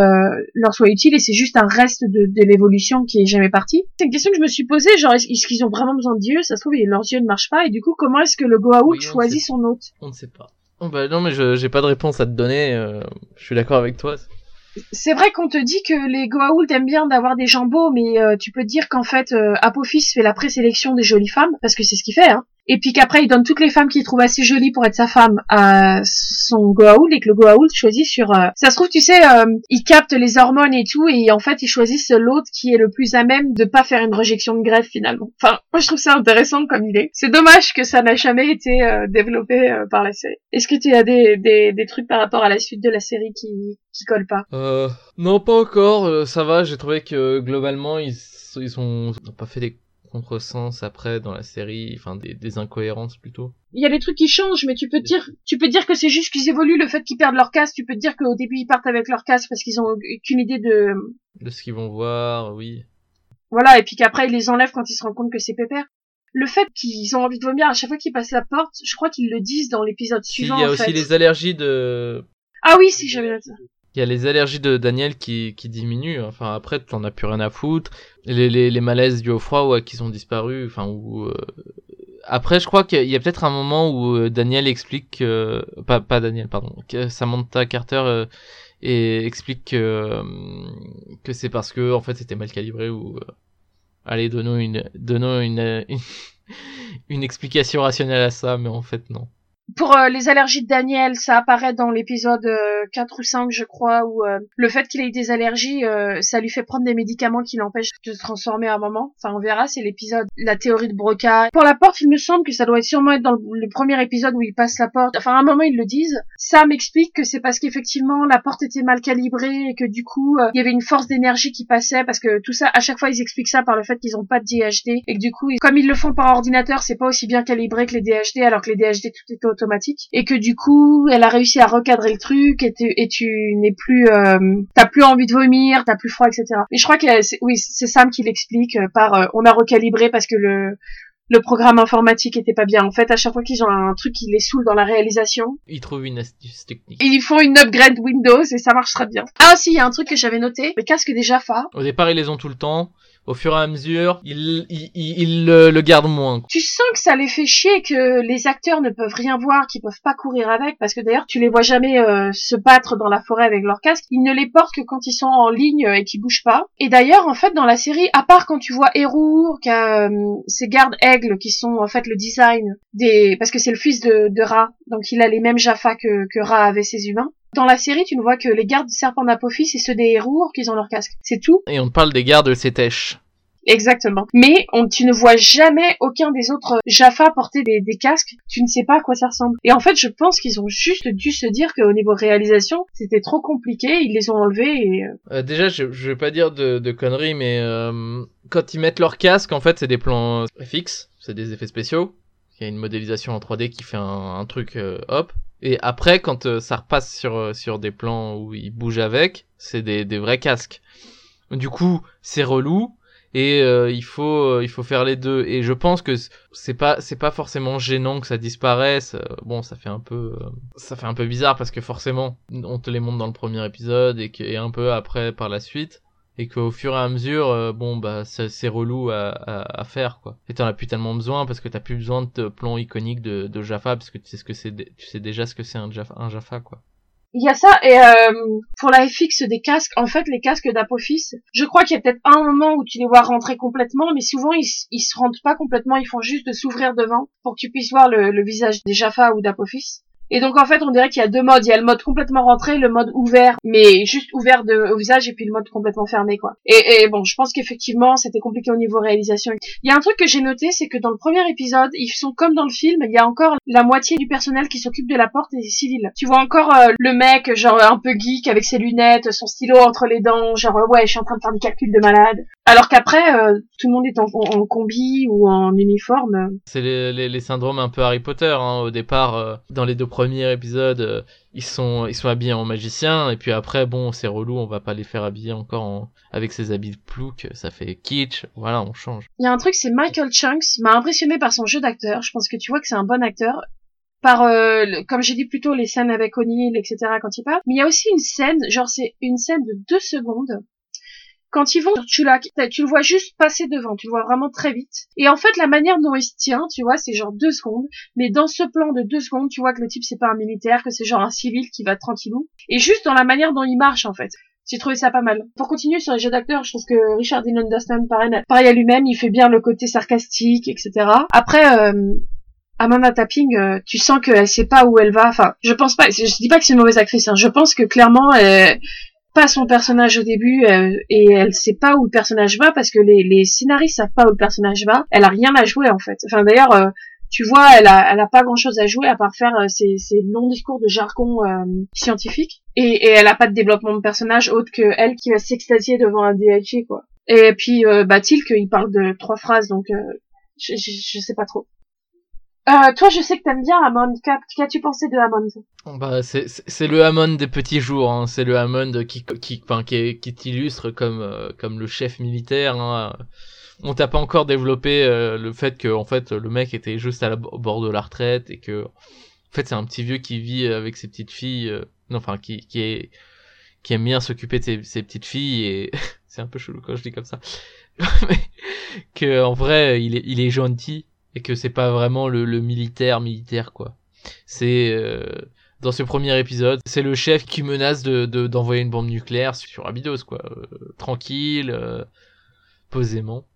leur soient utiles et c'est juste un reste de, de l'évolution qui est jamais c'est une question que je me suis posée, genre est-ce qu'ils ont vraiment besoin d'yeux Ça se trouve leurs yeux ne marchent pas et du coup comment est-ce que le Goa'uld choisit son hôte? On ne sait pas. Oh, bah non mais je j'ai pas de réponse à te donner. Euh, je suis d'accord avec toi. C'est vrai qu'on te dit que les Goa'uld aiment bien d'avoir des jambos, mais euh, tu peux dire qu'en fait euh, Apophis fait la présélection des jolies femmes parce que c'est ce qu'il fait. Hein et puis qu'après il donne toutes les femmes qu'il trouve assez jolies pour être sa femme à son Goa'uld et que le Goa'uld choisit sur euh, ça se trouve tu sais euh, il capte les hormones et tout et en fait ils choisissent l'autre qui est le plus à même de pas faire une rejection de greffe finalement. Enfin moi je trouve ça intéressant comme idée. C'est dommage que ça n'a jamais été euh, développé par la série. Est-ce que tu as des, des, des trucs par rapport à la suite de la série qui qui collent pas? Euh, non pas encore. Ça va j'ai trouvé que globalement ils ils ils ont pas fait des contresens après dans la série, enfin des, des incohérences plutôt. Il y a des trucs qui changent, mais tu peux dire, tu peux dire que c'est juste qu'ils évoluent le fait qu'ils perdent leur casque. Tu peux te dire qu'au début ils partent avec leur casque parce qu'ils ont aucune idée de, De ce qu'ils vont voir, oui. voilà, et puis qu'après ils les enlèvent quand ils se rendent compte que c'est pépère. Le fait qu'ils ont envie de vomir à chaque fois qu'ils passent la porte, je crois qu'ils le disent dans l'épisode Si, il suivant. y a en aussi fait. les allergies de Ah oui, si j'avais. Il y a les allergies de Daniel qui, qui diminuent. Enfin, après, t'en as plus rien à foutre. Les, les, les malaises dus au froid, ouais, qui sont disparus. Enfin, où, euh, Après, je crois qu'il y a- peut-être un moment où euh, Daniel explique... que- Pas, pas Daniel, pardon. Samantha Carter euh, et explique que, c'est parce que, en fait, c'était mal calibré ou... Allez, donnons une, donnons une, une, une explication rationnelle à ça, mais en fait, non. Pour euh, les allergies de Daniel, ça apparaît dans l'épisode euh, 4 ou 5, je crois, où euh, le fait qu'il ait des allergies, euh, ça lui fait prendre des médicaments qui l'empêchent de se transformer à un moment. Enfin, on verra, c'est l'épisode La théorie de Broca. Pour la porte, il me semble que ça doit être sûrement être dans le, premier épisode où il passe la porte. Enfin, à un moment, ils le disent. Ça m'explique que c'est parce qu'effectivement, la porte était mal calibrée et que du coup, euh, il y avait une force d'énergie qui passait parce que tout ça, à chaque fois, ils expliquent ça par le fait qu'ils ont pas de DHD et que du coup, comme ils le font par ordinateur, c'est pas aussi bien calibré que les DHD alors que les DHD tout était automatique et que du coup, elle a réussi à recadrer le truc et tu, et tu n'es plus, euh, t'as plus envie de vomir, t'as plus froid, etc. Et je crois que c'est, oui, c'est Sam qui l'explique euh, par, euh, on a recalibré parce que le le programme informatique était pas bien. En fait, à chaque fois qu'ils ont un truc qui les saoule dans la réalisation, Il trouve une astuce technique. ils font une upgrade Windows et ça marche très bien. Ah si, il y a un truc que j'avais noté, le casque des Jaffa. Au départ, ils les ont tout le temps. Au fur et à mesure, ils, le, le gardent moins. Tu sens que ça les fait chier que les acteurs ne peuvent rien voir, qu'ils peuvent pas courir avec, parce que d'ailleurs tu les vois jamais euh, se battre dans la forêt avec leur casque. Ils ne les portent que quand ils sont en ligne euh, et qu'ils bougent pas. Et d'ailleurs, en fait, dans la série, à part quand tu vois Hérour, qui a euh, ces gardes aigles qui sont en fait le design des, parce que c'est le fils de, de Ra, donc il a les mêmes Jaffa que, que Ra avait ses humains. Dans la série, tu ne vois que les gardes du serpent d'Apophis et ceux des Hérour qui ont leur casque. C'est tout. Et on parle des gardes de Sétèche. Exactement. Mais on, tu ne vois jamais aucun des autres Jaffa porter des, des casques. Tu ne sais pas à quoi ça ressemble. Et en fait, je pense qu'ils ont juste dû se dire qu'au niveau réalisation, c'était trop compliqué. Ils les ont enlevés et euh, Euh, déjà, je, je vais pas dire de, de conneries, mais euh, quand ils mettent leur casque, en fait, c'est des plans fixes, c'est des effets spéciaux. Il y a une modélisation en 3D qui fait un, un truc euh, hop. Et après, quand euh, ça repasse sur, euh, sur des plans où ils bougent avec, c'est des, des vrais casques. Du coup, c'est relou et euh, il faut euh, il faut faire les deux. Et je pense que c'est pas c'est pas forcément gênant que ça disparaisse. Euh, Bon, ça fait un peu euh, ça fait un peu bizarre parce que forcément on te les montre dans le premier épisode et, que, et un peu après par la suite et qu'au fur et à mesure euh, bon bah c'est relou à, faire quoi et t'en as plus tellement besoin parce que t'as plus besoin de plans iconiques de, de Jaffa parce que tu sais ce que c'est tu sais déjà ce que c'est un Jaffa quoi il y a ça. Et euh, pour la FX des casques, en fait, les casques d'Apophis, je crois qu'il y a peut-être un moment où tu les vois rentrer complètement, mais souvent ils, se rentrent pas complètement. Ils font juste de s'ouvrir devant pour que tu puisses voir le, le visage des Jaffa ou d'Apophis. Et donc en fait, on dirait qu'il y a deux modes. Il y a le mode complètement rentré, le mode ouvert, mais juste ouvert de, au visage, et puis le mode complètement fermé, quoi. Et, et bon, je pense qu'effectivement, c'était compliqué au niveau réalisation. Il y a un truc que j'ai noté, c'est que dans le premier épisode, ils sont comme dans le film, il y a encore la moitié du personnel qui s'occupe de la porte et des civils. Tu vois encore euh, le mec, genre un peu geek, avec ses lunettes, son stylo entre les dents, genre euh, ouais, je suis en train de faire des calculs de malade. Alors qu'après, euh, tout le monde est en, en- en combi ou en uniforme. c'est les, les, les syndromes un peu Harry Potter hein. au départ euh, dans les deux premiers épisodes euh, ils sont ils sont habillés en magicien et puis après bon c'est relou on va pas les faire habiller encore en- avec ses habits de plouc ça fait kitsch voilà on change Il y a un truc, c'est Michael Chunks m'a impressionné par son jeu d'acteur. Je pense que tu vois que c'est un bon acteur. Par, euh, comme j'ai dit plus tôt, les scènes avec O'Neill, etc. quand il parle. Mais il y a aussi une scène, genre c'est une scène de deux secondes. Quand ils vont sur Chulak, t'as- tu le vois juste passer devant, tu le vois vraiment très vite. Et en fait, la manière dont il se tient, tu vois, c'est genre deux secondes. Mais dans ce plan de deux secondes, tu vois que le type c'est pas un militaire, que c'est genre un civil qui va tranquillou. Et juste dans la manière dont il marche, en fait. J'ai trouvé ça pas mal. Pour continuer sur les jeux d'acteurs, je trouve que Richard Dean Anderson, pareil, pareil à lui-même, il fait bien le côté sarcastique, etc. Après, euh, Amanda Tapping, euh, tu sens qu'elle sait pas où elle va. Enfin, je pense pas. Je dis pas que c'est une mauvaise actrice. Hein. Je pense que clairement, elle pas son personnage au début euh, et elle sait pas où le personnage va parce que les, les scénaristes savent pas où le personnage va. Elle a rien à jouer en fait. Enfin d'ailleurs, euh, tu vois, elle a, elle a pas grand chose à jouer à part faire euh, ses, ses longs discours de jargon euh, scientifique et, et elle a pas de développement de personnage autre que elle qui va s'extasier devant un DHG quoi. Et puis euh, bah il parle de trois phrases, donc euh, je, je, je sais pas trop. Euh, toi, je sais que t'aimes bien Hammond. Qu'a- Qu'as-tu pensé de Hammond? Bah, c'est le Hammond des petits jours, hein. c'est le Hammond qui, qui, enfin, qui, qui t'illustre comme, euh, comme le chef militaire. Hein. On t'a pas encore développé euh, le fait que en fait le mec était juste à la, au bord de la retraite et que en fait c'est un petit vieux qui vit avec ses petites filles, euh, non enfin qui, qui est qui aime bien s'occuper de ses, ses petites filles et c'est un peu chelou quand je dis comme ça, mais que en vrai il est, il est gentil et que c'est pas vraiment le, le militaire militaire quoi. C'est euh, dans ce premier épisode, c'est le chef qui menace de de- d'envoyer une bombe nucléaire sur Abydos quoi, Euh, tranquille, euh,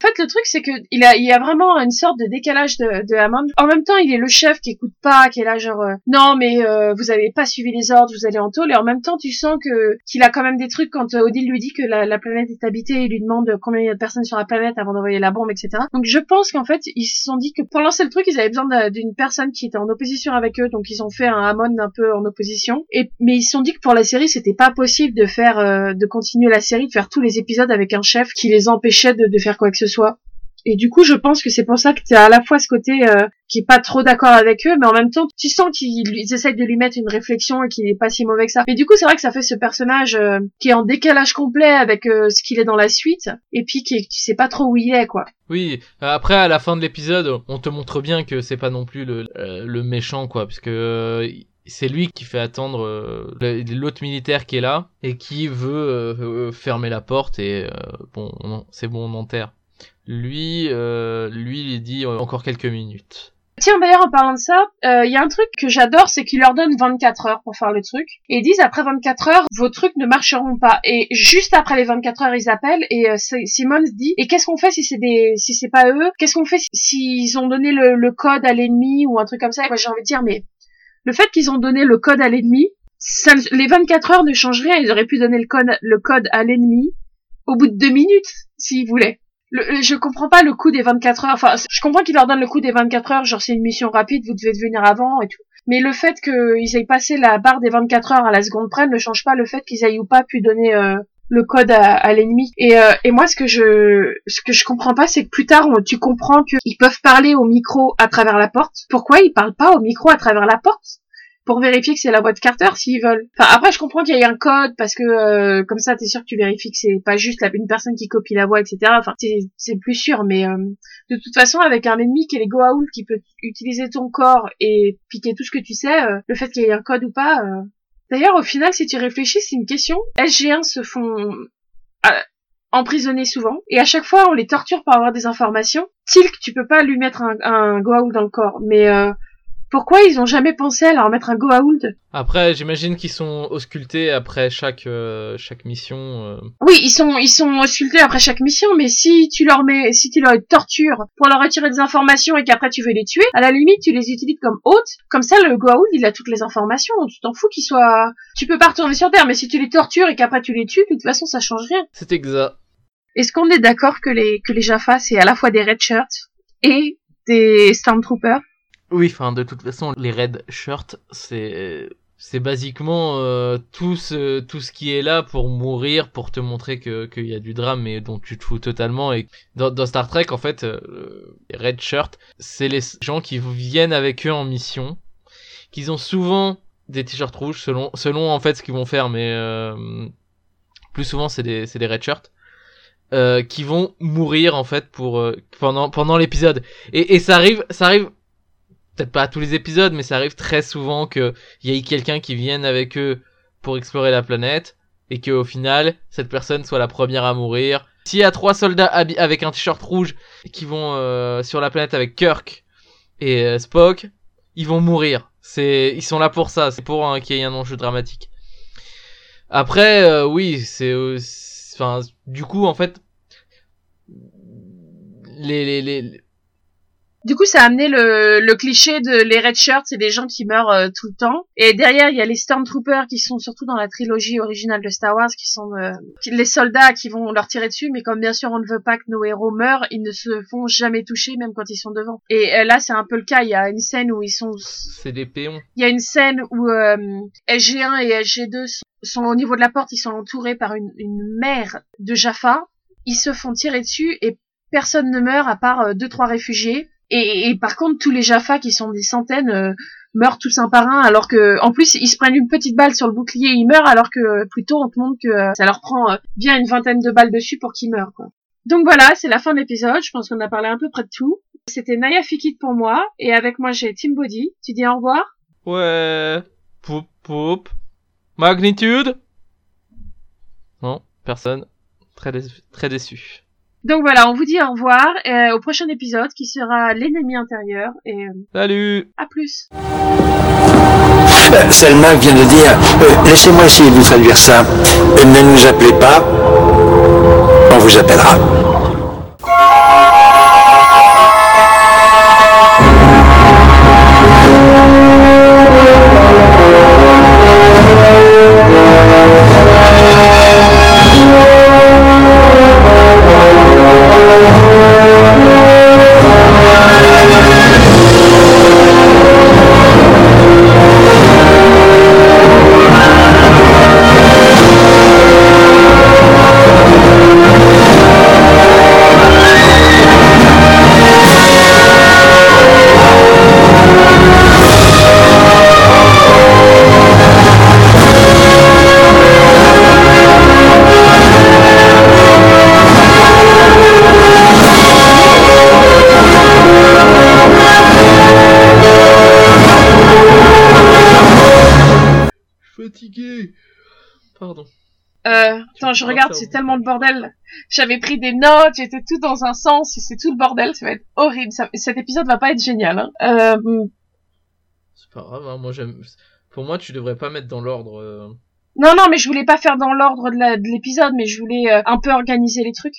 En fait, le truc, c'est que il a, il y a vraiment une sorte de décalage de, de Hammond. En même temps, il est le chef qui écoute pas, qui est là genre, euh, non, mais euh, vous avez pas suivi les ordres, vous allez en tôle. Et en même temps, tu sens que qu'il a quand même des trucs quand euh, Odile lui dit que la, la planète est habitée, il lui demande combien il y a de personnes sur la planète avant d'envoyer la bombe, etc. Donc, je pense qu'en fait, ils se sont dit que pour lancer le truc, ils avaient besoin d'une personne qui était en opposition avec eux. Donc, ils ont fait un Hammond un peu en opposition. Et mais ils se sont dit que pour la série, c'était pas possible de faire, euh, de continuer la série, de faire tous les épisodes avec un chef qui les empêchait de, de faire quoi que ce soit. Et du coup, je pense que c'est pour ça que tu as à la fois ce côté euh, qui est pas trop d'accord avec eux, mais en même temps, tu sens qu'ils ils essayent de lui mettre une réflexion et qu'il est pas si mauvais que ça. Mais du coup, c'est vrai que ça fait ce personnage euh, qui est en décalage complet avec euh, ce qu'il est dans la suite, et puis qui tu sais pas trop où il est, quoi. Oui, après à la fin de l'épisode, on te montre bien que c'est pas non plus le, le méchant quoi, puisque c'est lui qui fait attendre euh, l'autre militaire qui est là et qui veut euh, euh, fermer la porte et euh, bon, on- c'est bon, on enterre. Lui, euh, lui, il dit euh, encore quelques minutes. Tiens, d'ailleurs, en parlant de ça, il y a un truc que j'adore, c'est qu'ils leur donnent 24 heures pour faire le truc. Et ils disent, après 24 heures, vos trucs ne marcheront pas. Et juste après les 24 heures, ils appellent et euh, Simmons dit, et qu'est-ce qu'on fait si c'est des, si c'est pas eux? Qu'est-ce qu'on fait si- s'ils ont donné le, le code à l'ennemi ou un truc comme ça? Et moi, j'ai envie de dire, mais le fait qu'ils ont donné le code à l'ennemi, les 24 heures ne changent rien. Ils auraient pu donner le code, à l'ennemi au bout de deux minutes, s'ils voulaient. Le- je comprends pas le coup des 24 heures. Enfin, je comprends qu'ils leur donnent le coup des 24 heures, genre c'est une mission rapide, vous devez venir avant et tout. Mais le fait qu'ils aient passé la barre des 24 heures à la seconde près ne change pas le fait qu'ils aient ou pas pu donner euh, le code à, à l'ennemi. Et, euh, et moi, ce que je ce que je comprends pas, c'est que plus tard, tu comprends qu'ils peuvent parler au micro à travers la porte. Pourquoi ils parlent pas au micro à travers la porte? Pour vérifier que c'est la voix de Carter s'ils veulent. Enfin après je comprends qu'il y ait un code parce que euh, comme ça t'es sûr que tu vérifies que c'est pas juste une personne qui copie la voix etc. Enfin c'est plus sûr mais euh, de toute façon avec un ennemi qui est les Goa'uld qui peut utiliser ton corps et piquer tout ce que tu sais, euh, le fait qu'il y ait un code ou pas. D'ailleurs au final si tu réfléchis c'est une question. SG1 se font euh, emprisonner souvent et à chaque fois on les torture pour avoir des informations. Tilk tu peux pas lui mettre un, un Goa'uld dans le corps mais euh, pourquoi ils ont jamais pensé à leur mettre un Goa'uld Après, j'imagine qu'ils sont auscultés après chaque euh, chaque mission. euh. Oui, ils sont ils sont auscultés après chaque mission, mais si tu leur mets si tu leur tortures pour leur retirer des informations et qu'après tu veux les tuer, à la limite tu les utilises comme hôtes, comme ça le Goa'uld il a toutes les informations, tu t'en fous qu'ils soient tu peux pas retourner sur Terre, mais si tu les tortures et qu'après tu les tues, de toute façon ça change rien. C'est exact. Est-ce qu'on est d'accord que les que les Jaffa c'est à la fois des red shirts et des Stormtroopers? Oui, enfin de toute façon, les red shirts, c'est c'est basiquement euh, tout ce tout ce qui est là pour mourir, pour te montrer que qu'il y a du drame, mais dont tu te fous totalement. Et dans, dans Star Trek, en fait, euh, les red shirts, c'est les gens qui viennent avec eux en mission, qu'ils ont souvent des t-shirts rouges selon selon en fait ce qu'ils vont faire, mais euh, plus souvent c'est des des red shirts. Euh, qui vont mourir en fait pour euh, pendant pendant l'épisode et, et ça arrive ça arrive peut-être pas à tous les épisodes, mais ça arrive très souvent qu'il y ait quelqu'un qui vienne avec eux pour explorer la planète et qu'au final, cette personne soit la première à mourir. S'il y a trois soldats avec un t-shirt rouge qui vont euh, sur la planète avec Kirk et euh, Spock, ils vont mourir. C'est, ils sont là pour ça. C'est pour hein, qu'il y ait un enjeu dramatique. Après, euh, oui, c'est- enfin, du coup, en fait, les, les, les, Du coup, ça a amené le, le cliché de les red shirts, c'est des gens qui meurent euh, tout le temps. Et derrière, il y a les Stormtroopers qui sont surtout dans la trilogie originale de Star Wars, qui sont euh, qui- les soldats qui vont leur tirer dessus. Mais comme bien sûr, on ne veut pas que nos héros meurent, ils ne se font jamais toucher, même quand ils sont devant. Et euh, là, c'est un peu le cas. Il y a une scène où ils sont, c'est des péons. il y a une scène où euh, SG1 et SG2 sont, sont au niveau de la porte, ils sont entourés par une, une mer de Jaffa. ils se font tirer dessus et personne ne meurt à part deux trois réfugiés. Et, et par contre, tous les Jaffa qui sont des centaines euh, meurent tous un par un, alors que en plus ils se prennent une petite balle sur le bouclier et ils meurent, alors que plutôt on te montre que euh, ça leur prend euh, bien une vingtaine de balles dessus pour qu'ils meurent. Quoi. Donc voilà, c'est la fin de l'épisode. Je pense qu'on a parlé un peu près de tout. C'était Naya Fikit pour moi et avec moi j'ai Tim Body. Tu dis au revoir? Ouais. Poup, poup. Magnitude? Non, personne. Très, très déçu. Donc voilà, on vous dit au revoir et au prochain épisode qui sera l'ennemi intérieur et euh, Salut à plus. Euh, Selma vient de dire euh, Laissez-moi essayer de vous traduire ça. Euh, ne nous appelez pas, on vous appellera. Música Fatigué Pardon. Euh, attends, je regarde, c'est tellement le bordel. J'avais pris des notes, j'étais tout dans un sens, et c'est tout le bordel, ça va être horrible. Ça- cet épisode va pas être génial. Hein. Euh, C'est pas grave, hein, moi j'aime... Pour moi, tu devrais pas mettre dans l'ordre... euh. non, non, mais je voulais pas faire dans l'ordre de l'épisode, mais je voulais un peu organiser les trucs.